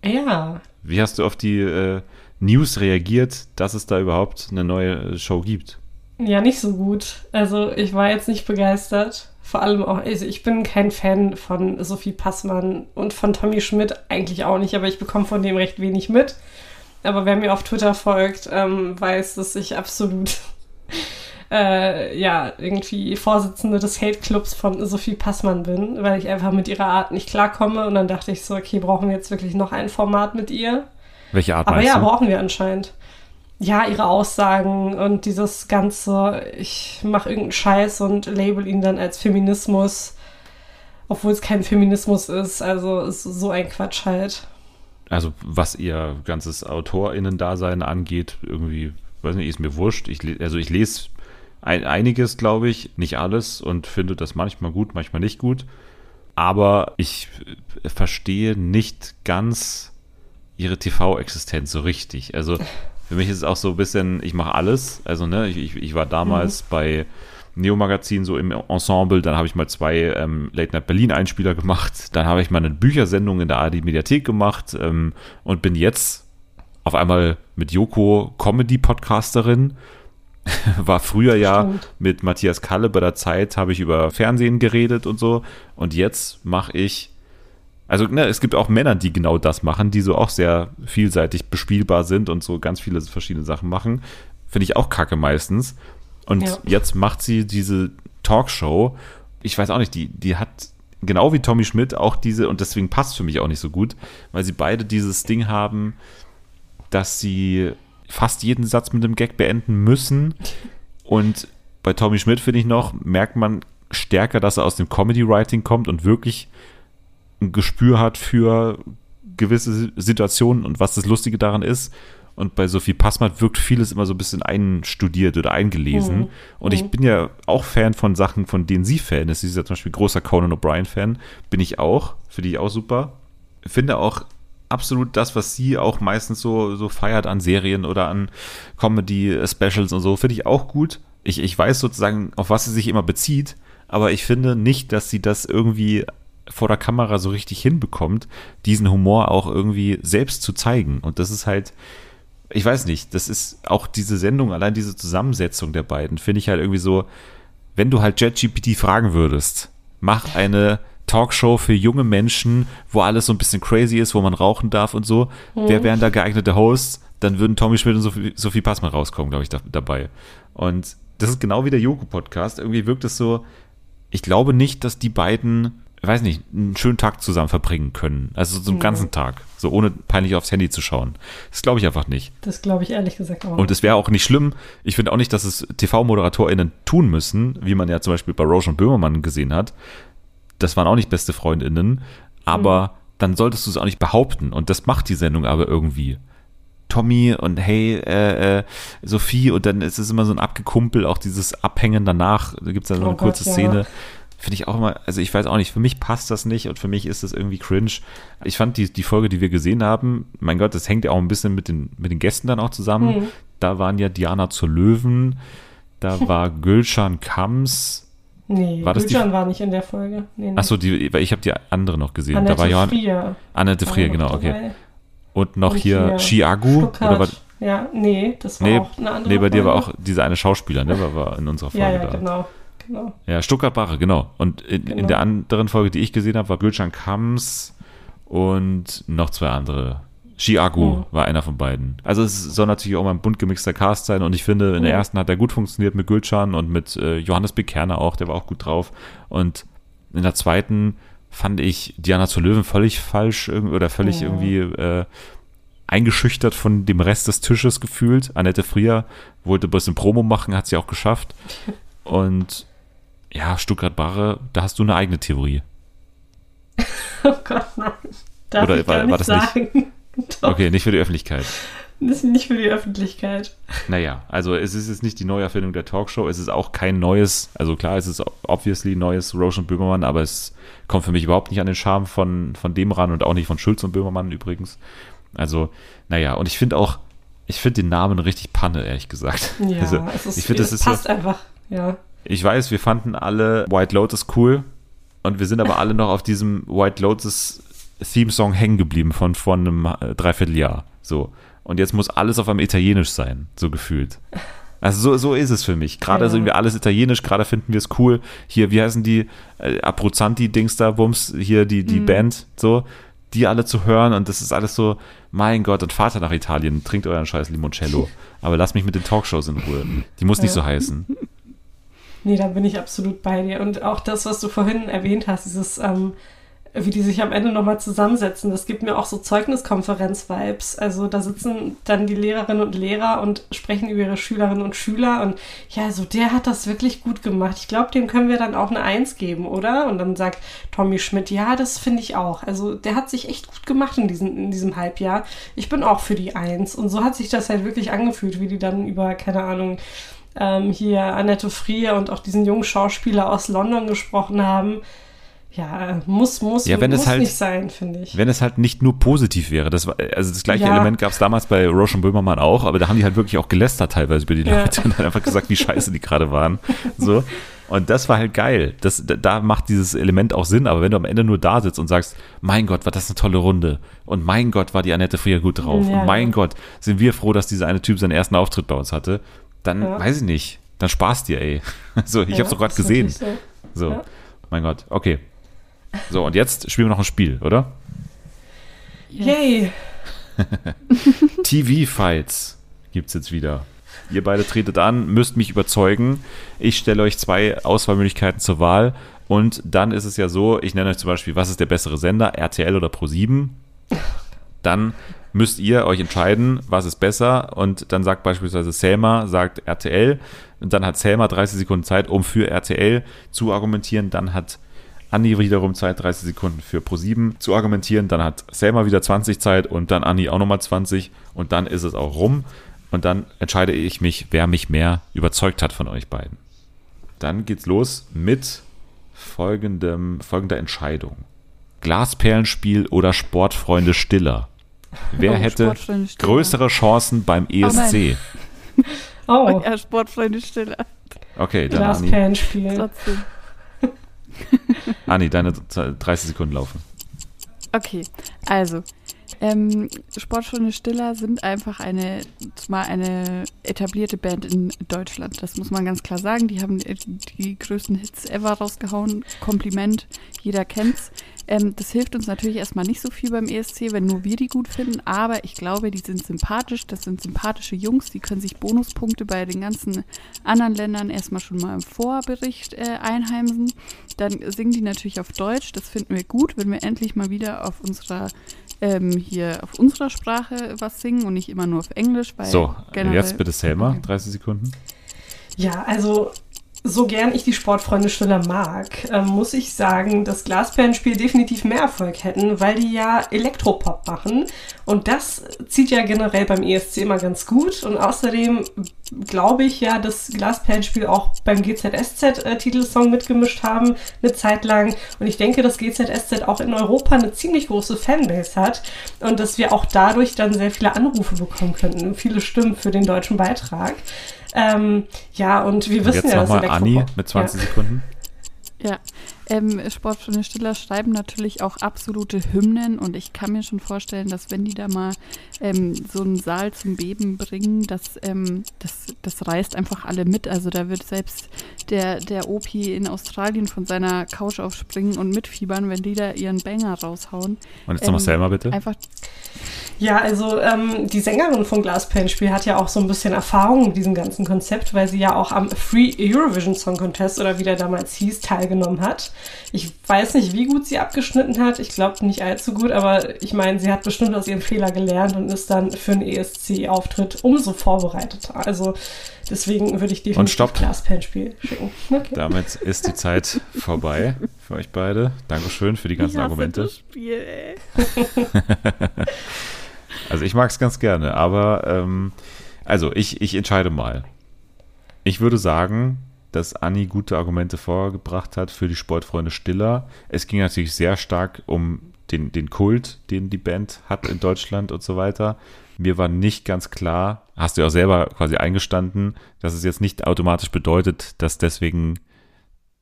Ja. Wie hast du auf die äh, News reagiert, dass es da überhaupt eine neue Show gibt? Ja, nicht so gut. Also ich war jetzt nicht begeistert. Vor allem auch, also ich bin kein Fan von Sophie Passmann und von Tommy Schmidt eigentlich auch nicht, aber ich bekomme von dem recht wenig mit. Aber wer mir auf Twitter folgt, ähm, weiß, dass ich absolut äh, ja irgendwie Vorsitzende des Hate Clubs von Sophie Passmann bin, weil ich einfach mit ihrer Art nicht klarkomme. Und dann dachte ich so, okay, brauchen wir jetzt wirklich noch ein Format mit ihr? Welche Art Aber ja, du? brauchen wir anscheinend. Ja, ihre Aussagen und dieses ganze, ich mache irgendeinen Scheiß und label ihn dann als Feminismus, obwohl es kein Feminismus ist. Also ist so ein Quatsch halt. Also was ihr ganzes AutorInnen-Dasein angeht, irgendwie, weiß nicht, ist mir wurscht. Ich, also ich lese ein, einiges, glaube ich, nicht alles und finde das manchmal gut, manchmal nicht gut. Aber ich äh, verstehe nicht ganz ihre TV-Existenz so richtig. Also für mich ist es auch so ein bisschen, ich mache alles. Also, ne, ich, ich, ich war damals bei Neo Magazin so im Ensemble, dann habe ich mal zwei ähm, Late Night Berlin Einspieler gemacht, dann habe ich mal eine Büchersendung in der ARD Mediathek gemacht ähm, und bin jetzt auf einmal mit Joko Comedy Podcasterin. War früher ja Stimmt. mit Matthias Kalle bei der Zeit, habe ich über Fernsehen geredet und so. Und jetzt mache ich also ne, es gibt auch Männer, die genau das machen, die so auch sehr vielseitig bespielbar sind und so ganz viele verschiedene Sachen machen. Finde ich auch kacke meistens. Und Ja. jetzt macht sie diese Talkshow. Ich weiß auch nicht, die, die hat genau wie Tommy Schmidt auch diese, und deswegen passt für mich auch nicht so gut, weil sie beide dieses Ding haben, dass sie fast jeden Satz mit einem Gag beenden müssen. Und bei Tommy Schmidt, finde ich noch, merkt man stärker, dass er aus dem Comedy-Writing kommt und wirklich ein Gespür hat für gewisse Situationen und was das Lustige daran ist. Und bei Sophie Passmann wirkt vieles immer so ein bisschen einstudiert oder eingelesen. Mhm. Und ich Mhm. bin ja auch Fan von Sachen, von denen sie Fan ist. Sie ist ja zum Beispiel großer Conan O'Brien-Fan. Bin ich auch. Finde ich auch super. Finde auch absolut das, was sie auch meistens so, so feiert an Serien oder an Comedy-Specials und so, finde ich auch gut. Ich, ich weiß sozusagen, auf was sie sich immer bezieht, aber ich finde nicht, dass sie das irgendwie vor der Kamera so richtig hinbekommt, diesen Humor auch irgendwie selbst zu zeigen. Und das ist halt, ich weiß nicht, das ist auch diese Sendung, allein diese Zusammensetzung der beiden, finde ich halt irgendwie so, wenn du halt JetGPT fragen würdest, mach eine Talkshow für junge Menschen, wo alles so ein bisschen crazy ist, wo man rauchen darf und so, wer wären da geeignete Hosts? Dann würden Tommy Schmidt und Sophie, Sophie Passmann rauskommen, glaube ich, da, dabei. Und das ist genau wie der Joko-Podcast. Irgendwie wirkt es so, ich glaube nicht, dass die beiden, weiß nicht, einen schönen Tag zusammen verbringen können. Also so einen Mhm. ganzen Tag. So ohne peinlich aufs Handy zu schauen. Das glaube ich einfach nicht. Das glaube ich ehrlich gesagt auch. Und es wäre auch nicht schlimm. Ich finde auch nicht, dass es TV-ModeratorInnen tun müssen, wie man ja zum Beispiel bei Roche und Böhmermann gesehen hat. Das waren auch nicht beste FreundInnen. Aber dann solltest du es auch nicht behaupten. Und das macht die Sendung aber irgendwie. Tommy und hey, äh, äh, Sophie und dann ist es immer so ein Abgekumpel, auch dieses Abhängen danach. Da gibt es dann so Oh eine Gott, kurze ja. Finde ich auch immer, also ich weiß auch nicht, für mich passt das nicht und für mich ist das irgendwie cringe. Ich fand die, die Folge, die wir gesehen haben, mein Gott, das hängt ja auch ein bisschen mit den, mit den Gästen dann auch zusammen. Mhm. Da waren ja Diana zur Löwen, da war Gülschan Kams, Nee, War das die- Gülcan war nicht in der Folge. Nee, nee. Achso, die, weil ich habe die andere noch gesehen. Annette da war Johann, Frier. Annette war Frier, genau, okay. dabei. Und noch Und hier hier Chiagu. Stuttgart. Oder was? Ja, nee, das war Nee, auch eine andere nee, bei dir war Folge. auch dieser eine Schauspieler, ne? War, war in unserer Folge Ja, ja, da. genau. Genau. Ja, Stuttgart-Barre, genau. Und in, in Genau. der anderen Folge, die ich gesehen habe, war Gülcan Kams und noch zwei andere. Chiagu Hm. war einer von beiden. Also es soll natürlich auch mal ein bunt gemixter Cast sein und ich finde, in der ersten hat er gut funktioniert mit Gülcan und mit äh, Johannes Bekerner auch, der war auch gut drauf. Und in der zweiten fand ich Diana zu Löwen völlig falsch oder völlig Ja. irgendwie äh, eingeschüchtert von dem Rest des Tisches gefühlt. Annette Frier wollte ein bisschen Promo machen, hat sie auch geschafft. Und ja, Stuttgart-Barre, da hast du eine eigene Theorie. Oh Gott, nein. Darf Oder ich gar war- war nicht das nicht? sagen. Doch, Okay, nicht für die Öffentlichkeit. das ist nicht für die Öffentlichkeit. Naja, also es ist jetzt nicht die Neuerfindung der Talkshow, es ist auch kein neues, also klar, es ist obviously neues Roche und Böhmermann, aber es kommt für mich überhaupt nicht an den Charme von, von dem ran und auch nicht von Schulz und Böhmermann übrigens. Also, naja, und ich finde auch, ich finde den Namen richtig Panne, ehrlich gesagt. Ja, also, es ist, ich finde, das es ist so, passt einfach. Ja. Ich weiß, wir fanden alle White Lotus cool und wir sind aber alle noch auf diesem White Lotus Theme-Song hängen geblieben von vor einem äh, Dreivierteljahr. So. Und jetzt muss alles auf einem Italienisch sein, so gefühlt. Also so, so ist es für mich. Gerade Ja. sind wir alles Italienisch, gerade finden wir es cool. Hier, wie heißen die äh, Abruzzanti-Dings da, Bums, hier die, die Band, so, die alle zu hören und das ist alles so, mein Gott, und Vater nach Italien, trinkt euren scheiß Limoncello. Aber lasst mich mit den Talkshows in Ruhe. Die muss nicht Ja. so heißen. Nee, da bin ich absolut bei dir. Und auch das, was du vorhin erwähnt hast, dieses, ähm, wie die sich am Ende nochmal zusammensetzen, das gibt mir auch so Zeugniskonferenz-Vibes. Also da sitzen dann die Lehrerinnen und Lehrer und sprechen über ihre Schülerinnen und Schüler und ja, also der hat das wirklich gut gemacht. Ich glaube, dem können wir dann auch eine Eins geben, oder? Und dann sagt Tommy Schmidt, ja, das finde ich auch. Also der hat sich echt gut gemacht in diesem, in diesem Halbjahr. Ich bin auch für die Eins. Und so hat sich das halt wirklich angefühlt, wie die dann über, keine Ahnung, ähm, hier Annette Frier und auch diesen jungen Schauspieler aus London gesprochen haben. Ja, muss, muss, Ja, wenn es muss halt- nicht sein, finde ich. Wenn es halt nicht nur positiv wäre. Das war, also das gleiche Ja. Element gab es damals bei Roche und Böhmermann auch, aber da haben die halt wirklich auch gelästert teilweise über die Ja. Leute und dann einfach gesagt, wie scheiße die gerade waren. So. Und das war halt geil. Das, da- da macht dieses Element auch Sinn, aber wenn du am Ende nur da sitzt und sagst, mein Gott, war das eine tolle Runde und mein Gott, war die Annette Frier gut drauf Ja. und mein Gott, sind wir froh, dass dieser eine Typ seinen ersten Auftritt bei uns hatte, dann Ja. weiß ich nicht, dann spaß dir, ey. So, ich Ja, hab's doch gerade gesehen. So, So. Ja. mein Gott, okay. So, und jetzt spielen wir noch ein Spiel, oder? Yay! TV-Fights gibt's jetzt wieder. Ihr beide tretet an, müsst mich überzeugen. Ich stelle euch zwei Auswahlmöglichkeiten zur Wahl. Und dann ist es ja so, ich nenne euch zum Beispiel, was ist der bessere Sender, RTL oder Pro7? Dann müsst ihr euch entscheiden, was ist besser. Und dann sagt beispielsweise Selma, sagt RTL. Und dann hat Selma 30 Sekunden Zeit, um für RTL zu argumentieren. Dann hat Anni wiederum Zeit, 30 Sekunden für Pro7 zu argumentieren. Dann hat Selma wieder 20 Zeit und dann Anni auch nochmal 20. Und dann ist es auch rum. Und dann entscheide ich mich, wer mich mehr überzeugt hat von euch beiden. Dann geht's los mit folgendem, folgender Entscheidung. Glasperlenspiel oder Sportfreunde Stiller? Wer Oh, hätte größere Chancen beim ESC? Oh, Ja, Sportfreunde Stille. Okay, dann Anni, Glasperlenspiel. Trotzdem. Anni, deine 30 Sekunden laufen. Okay, also ähm, Sportfreunde Stiller sind einfach eine, zumal eine etablierte Band in Deutschland. Das muss man ganz klar sagen. Die haben äh, die größten Hits ever rausgehauen. Kompliment, jeder kennt's. Ähm, das hilft uns natürlich erstmal nicht so viel beim ESC, wenn nur wir die gut finden. Aber ich glaube, die sind sympathisch. Das sind sympathische Jungs. Die können sich Bonuspunkte bei den ganzen anderen Ländern erstmal schon mal im Vorbericht äh, einheimsen. Dann singen die natürlich auf Deutsch. Das finden wir gut, wenn wir endlich mal wieder auf unserer ähm, hier auf unserer Sprache was singen und nicht immer nur auf Englisch. Weil So, jetzt bitte Selma, Okay. 30 Sekunden. Ja, also so gern ich die Sportfreunde Stiller mag, ähm, muss ich sagen, dass Glasperlenspiel definitiv mehr Erfolg hätten, weil die ja Elektropop machen. Und das zieht ja generell beim ESC immer ganz gut. Und außerdem glaube ich ja, dass Glasperlenspiel auch beim GZSZ-Titelsong mitgemischt haben, eine Zeit lang. Und ich denke, dass GZSZ auch in Europa eine ziemlich große Fanbase hat und dass wir auch dadurch dann sehr viele Anrufe bekommen könnten, viele Stimmen für den deutschen Beitrag. Ähm, ja, und wir Und wissen jetzt ja, dass nochmal Anni mit 20 ja. Sekunden. Ja, ähm, Sportfreunde Stiller schreiben natürlich auch absolute Hymnen und ich kann mir schon vorstellen, dass wenn die da mal ähm, so einen Saal zum Beben bringen, dass ähm, das, das reißt einfach alle mit. Also da wird selbst der, der Opi in Australien von seiner Couch aufspringen und mitfiebern, wenn die da ihren Banger raushauen. Und jetzt nochmal Ähm, Selma bitte. Einfach, Ja, also ähm, die Sängerin von Glaspenspiel hat ja auch so ein bisschen Erfahrung mit diesem ganzen Konzept, weil sie ja auch am Free Eurovision Song Contest oder wie der damals hieß, teilgenommen hat. Ich weiß nicht, wie gut sie abgeschnitten hat. Ich glaube nicht allzu gut, aber ich meine, sie hat bestimmt aus ihrem Fehler gelernt und ist dann für einen ESC-Auftritt umso vorbereiteter. Also deswegen würde ich definitiv. Glaspenspiel schicken. Okay. Damit ist die Zeit vorbei für euch beide. Dankeschön für die ganzen ich hasse Argumente. Das Spiel, ey. Also ich mag es ganz gerne, aber ähm, also ich, ich entscheide mal. Ich würde sagen, dass Anni gute Argumente vorgebracht hat für die Sportfreunde Stiller. Es ging natürlich sehr stark um den, den Kult, den die Band hat in Deutschland und so weiter. Mir war nicht ganz klar, hast du ja auch selber quasi eingestanden, dass es jetzt nicht automatisch bedeutet, dass deswegen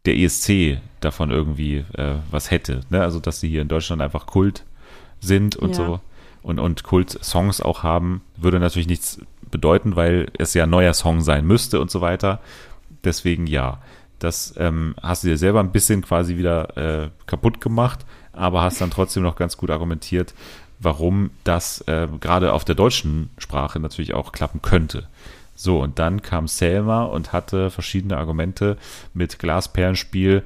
der ESC davon irgendwie äh, was hätte. Ne? Also, dass sie hier in Deutschland einfach Kult sind und Ja. so und, und Kult-Songs auch haben, würde natürlich nichts bedeuten, weil es ja ein neuer Song sein müsste und so weiter. Deswegen ja. Das ähm, hast du dir selber ein bisschen quasi wieder äh, kaputt gemacht, aber hast dann trotzdem noch ganz gut argumentiert, warum das äh, gerade auf der deutschen Sprache natürlich auch klappen könnte. So, und dann kam Selma und hatte verschiedene Argumente mit Glasperlenspiel.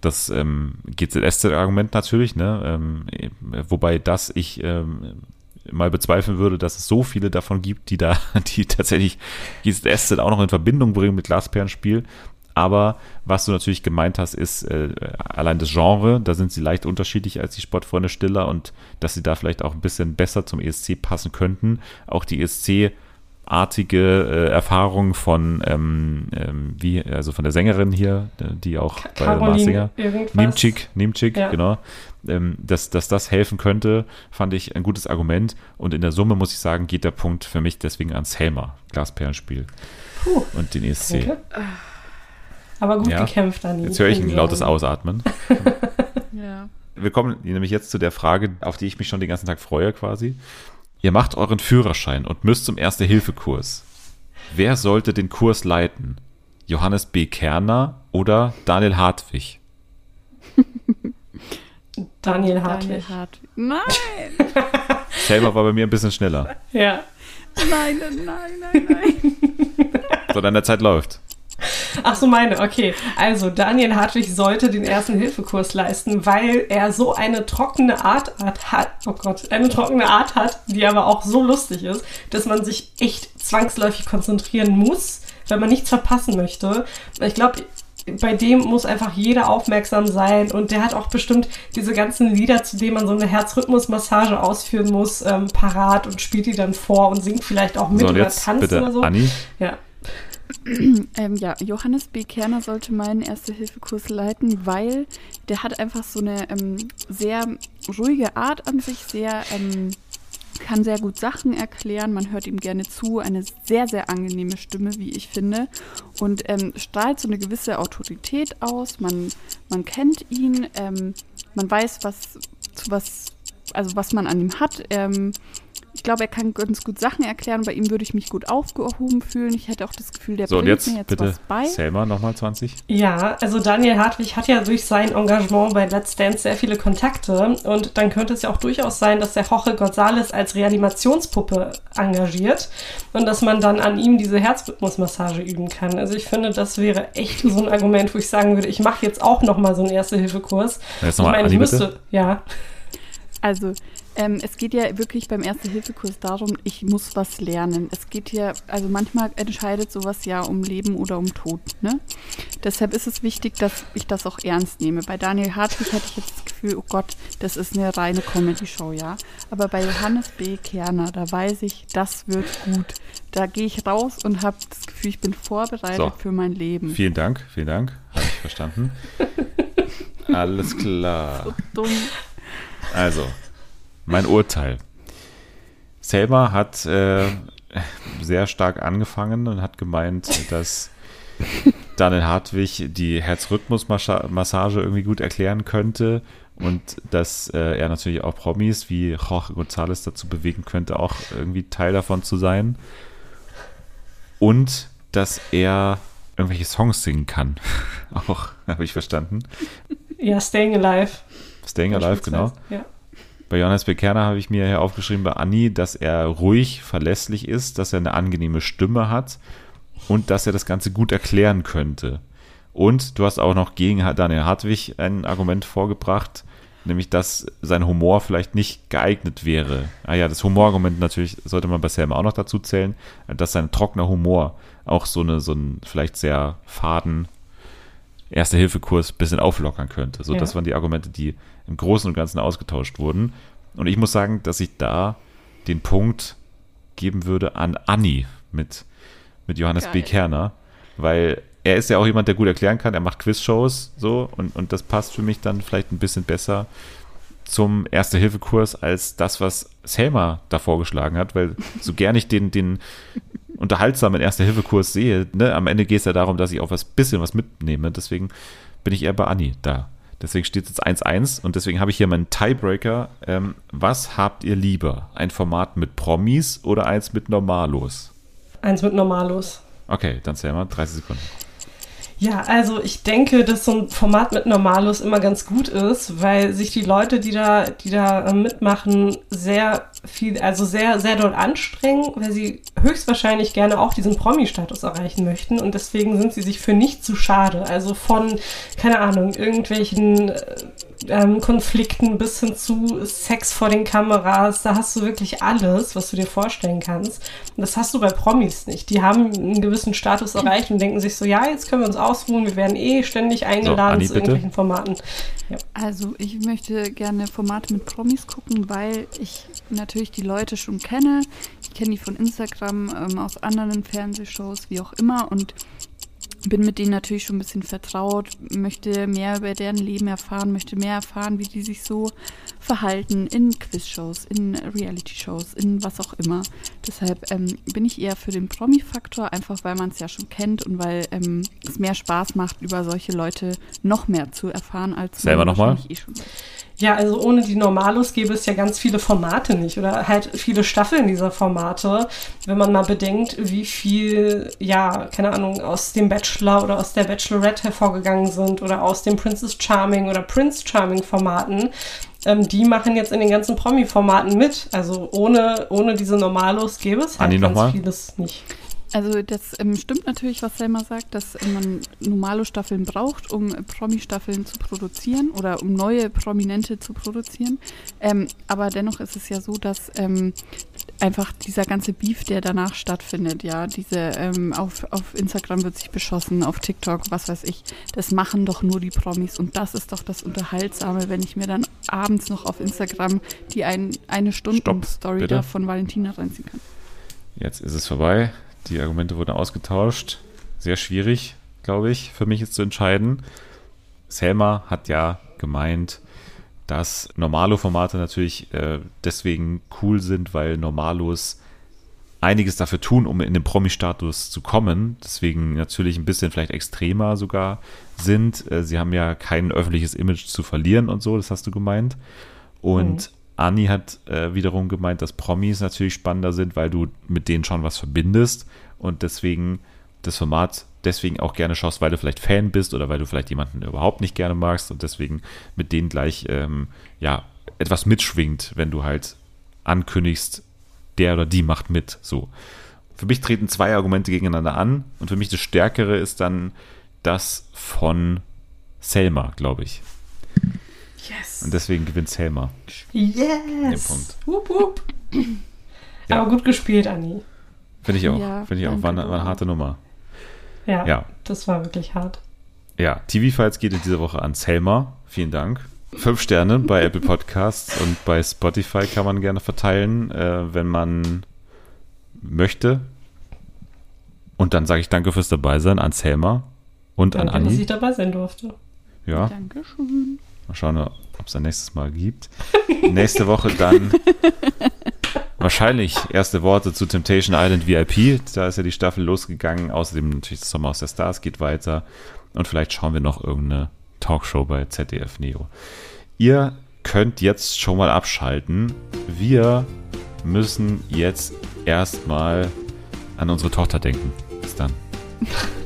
Das ähm, GZSZ-Argument natürlich, ne? Ähm, äh, wobei das ich ähm, mal bezweifeln würde, dass es so viele davon gibt, die da, die tatsächlich GZSZ auch noch in Verbindung bringen mit Glasperlenspiel. Aber was du natürlich gemeint hast, ist äh, allein das Genre, da sind sie leicht unterschiedlich als die Sportfreunde Stiller und dass sie da vielleicht auch ein bisschen besser zum ESC passen könnten. Auch die ESC artige äh, Erfahrung von ähm, ähm, wie also von der Sängerin hier, äh, die auch bei der Mars Singer Caroline. Nimchik, Nimchik, Ja. genau. Ähm, dass, dass das helfen könnte, fand ich ein gutes Argument. Und in der Summe muss ich sagen, geht der Punkt für mich deswegen ans Helmer, Glasperlenspiel Puh, und den ESC. danke. Aber gut Ja. gekämpft, Dani. Jetzt höre ich ein lautes. Ausatmen. Ja. Wir kommen nämlich jetzt zu der Frage, auf die ich mich schon den ganzen Tag freue quasi. Ihr macht euren Führerschein und müsst zum Erste-Hilfe-Kurs. Wer sollte den Kurs leiten? Johannes B. Kerner oder Daniel Hartwig? Daniel Hartwig. Daniel Hartwig. Nein, Selber war bei mir ein bisschen schneller. Ja. nein, nein, nein, nein. So, deine Zeit läuft. Ach so, meine, okay. Also, Daniel Hartwig sollte den ersten Hilfekurs leisten, weil er so eine trockene Art hat, oh Gott, eine trockene Art hat, die aber auch so lustig ist, dass man sich echt zwangsläufig konzentrieren muss, wenn man nichts verpassen möchte. Ich glaube, bei dem muss einfach jeder aufmerksam sein und der hat auch bestimmt diese ganzen Lieder, zu denen man so eine Herzrhythmusmassage ausführen muss, ähm, parat und spielt die dann vor und singt vielleicht auch mit So, oder jetzt tanzt bitte oder so. Anni. Ja. Ähm, ja, Johannes B. Kerner sollte meinen Erste-Hilfe-Kurs leiten, weil der hat einfach so eine ähm, sehr ruhige Art an sich, sehr, ähm, kann sehr gut Sachen erklären, man hört ihm gerne zu, eine sehr, sehr angenehme Stimme, wie ich finde, und ähm, strahlt so eine gewisse Autorität aus, man, man kennt ihn, ähm, man weiß, was, zu was, also was man an ihm hat, ähm, ich glaube, er kann ganz gut Sachen erklären. Bei ihm würde ich mich gut aufgehoben fühlen. Ich hätte auch das Gefühl, der So, bringt jetzt mir jetzt bitte was bei. Selma nochmal 20. Ja, also Daniel Hartwig hat ja durch sein Engagement bei Let's Dance sehr viele Kontakte und dann könnte es ja auch durchaus sein, dass der Jorge González als Reanimationspuppe engagiert und dass man dann an ihm diese Herzrhythmusmassage üben kann. Also ich finde, das wäre echt so ein Argument, wo ich sagen würde, ich mache jetzt auch nochmal so einen Erste-Hilfe-Kurs. Jetzt Ich nochmal meine, ich müsste, ja, Also, ähm, es geht ja wirklich beim Erste-Hilfe-Kurs darum, ich muss was lernen. Es geht hier, also manchmal entscheidet sowas ja um Leben oder um Tod. Ne? Deshalb ist es wichtig, dass ich das auch ernst nehme. Bei Daniel Hartwig hätte ich jetzt das Gefühl, oh Gott, das ist eine reine Comedy-Show, ja. Aber bei Johannes B. Kerner, da weiß ich, das wird gut. Da gehe ich raus und habe das Gefühl, ich bin vorbereitet So. für mein Leben. Vielen Dank, vielen Dank. Habe ich verstanden. Alles klar. Dumm. Also, mein Urteil. Selma hat äh, sehr stark angefangen und hat gemeint, dass Daniel Hartwig die Herzrhythmusmassage irgendwie gut erklären könnte und dass äh, er natürlich auch Promis wie Jorge González dazu bewegen könnte, auch irgendwie Teil davon zu sein. Und dass er irgendwelche Songs singen kann. auch, habe ich verstanden. Ja, Staying Alive. Staying Alive, genau. Ja. Bei Johannes Bekerner habe ich mir hier aufgeschrieben bei Anni, dass er ruhig, verlässlich ist, dass er eine angenehme Stimme hat und dass er das Ganze gut erklären könnte. Und du hast auch noch gegen Daniel Hartwig ein Argument vorgebracht, nämlich dass sein Humor vielleicht nicht geeignet wäre. Ah ja, das Humorargument natürlich sollte man bei Selma auch noch dazu zählen, dass sein trockener Humor auch so eine so ein vielleicht sehr faden Erste-Hilfe-Kurs ein bisschen auflockern könnte. So, Ja. das waren die Argumente, die im Großen und Ganzen ausgetauscht wurden. Und ich muss sagen, dass ich da den Punkt geben würde an Anni mit, mit Johannes Geil. B. Kerner, weil er ist ja auch jemand, der gut erklären kann. Er macht Quizshows so und, und das passt für mich dann vielleicht ein bisschen besser zum Erste-Hilfe-Kurs als das, was Selma da vorgeschlagen hat, weil so gern ich den, den unterhaltsamen Erste-Hilfe-Kurs sehe, ne, am Ende geht es ja darum, dass ich auch was bisschen was mitnehme. Deswegen bin ich eher bei Anni da. Deswegen steht es jetzt 1-1 und deswegen habe ich hier meinen Tiebreaker. Ähm, was habt ihr lieber? Ein Format mit Promis oder eins mit Normalos? Eins mit Normalos. Okay, dann Selma, 30 Sekunden. Ja, also ich denke, dass so ein Format mit Normalos immer ganz gut ist, weil sich die Leute, die da, die da äh, mitmachen, sehr viel, also sehr, sehr doll anstrengen, weil sie höchstwahrscheinlich gerne auch diesen Promi-Status erreichen möchten und deswegen sind sie sich für nicht zu schade. Also von, keine Ahnung, irgendwelchen äh, ähm, Konflikten bis hin zu Sex vor den Kameras, da hast du wirklich alles, was du dir vorstellen kannst. Und das hast du bei Promis nicht. Die haben einen gewissen Status erreicht und denken sich so, ja, jetzt können wir uns ausruhen, wir werden eh ständig eingeladen Anni, zu bitte. irgendwelchen Formaten. Ja. Also ich möchte gerne Formate mit Promis gucken, weil ich natürlich die Leute schon kenne. Ich kenne die von Instagram, ähm, aus anderen Fernsehshows, wie auch immer und bin mit denen natürlich schon ein bisschen vertraut, möchte mehr über deren Leben erfahren, möchte mehr erfahren, wie die sich so verhalten in Quizshows, in Reality-Shows, in was auch immer. Deshalb ähm, bin ich eher für den Promi-Faktor, einfach weil man es ja schon kennt und weil ähm, es mehr Spaß macht, über solche Leute noch mehr zu erfahren, als Selber man noch mal? wahrscheinlich eh schon weiß. Ja, also ohne die Normalos gäbe es ja ganz viele Formate nicht oder halt viele Staffeln dieser Formate, wenn man mal bedenkt, wie viel, ja, keine Ahnung, aus dem Bachelor oder aus der Bachelorette hervorgegangen sind oder aus dem Princess Charming oder Prince Charming Formaten. Ähm, die machen jetzt in den ganzen Promi-Formaten mit. Also ohne, ohne diese Normalos gäbe es halt Anni, ganz vieles nicht. Also das ähm, stimmt natürlich, was Selma sagt, dass äh, man normale Staffeln braucht, um Promi-Staffeln zu produzieren oder um neue Prominente zu produzieren. Ähm, aber dennoch ist es ja so, dass ähm, einfach dieser ganze Beef, der danach stattfindet, ja, diese ähm, auf, auf Instagram wird sich beschossen, auf TikTok, was weiß ich, das machen doch nur die Promis und das ist doch das Unterhaltsame, wenn ich mir dann abends noch auf Instagram die ein, eine Stunden Stopp, Story bitte. da von Valentina reinziehen kann. Jetzt ist es vorbei. Die Argumente wurden ausgetauscht. Sehr schwierig, glaube ich, für mich jetzt zu entscheiden. Selma hat ja gemeint, dass Normalo-Formate natürlich äh, deswegen cool sind, weil Normalos einiges dafür tun, um in den Promi-Status zu kommen. Deswegen natürlich ein bisschen vielleicht extremer sogar sind. Äh, sie haben ja kein öffentliches Image zu verlieren und so, das hast du gemeint. Und Anni hat äh, wiederum gemeint, dass Promis natürlich spannender sind, weil du mit denen schon was verbindest und deswegen das Format deswegen auch gerne schaust, weil du vielleicht Fan bist oder weil du vielleicht jemanden überhaupt nicht gerne magst und deswegen mit denen gleich ähm, ja etwas mitschwingt, wenn du halt ankündigst, der oder die macht mit. So. Für mich treten zwei Argumente gegeneinander an und für mich das Stärkere ist dann das von Selma, glaube ich. Yes. Und deswegen gewinnt Selma. Yes. Punkt. Wupp, wupp. Ja. Aber gut gespielt, Anni. Finde ich auch. Ja, Finde ich auch. danke, War eine, war eine harte Nummer. Ja, Ja. das war wirklich hart. Ja, TV-Files geht in dieser Woche an Selma. Vielen Dank. Fünf Sterne bei Apple Podcasts und bei Spotify kann man gerne verteilen, äh, wenn man möchte. Und dann sage ich danke fürs Dabeisein an Selma und Danke, an dass Anni. ich dabei sein durfte. Ja, Dankeschön. Mal schauen, ob es ein nächstes Mal gibt. Nächste Woche dann. wahrscheinlich erste Worte zu Temptation Island VIP. Da ist ja die Staffel losgegangen. Außerdem natürlich das Sommer aus der Stars geht weiter. Und vielleicht schauen wir noch irgendeine Talkshow bei ZDF Neo. Ihr könnt jetzt schon mal abschalten. Wir müssen jetzt erstmal an unsere Tochter denken. Bis dann.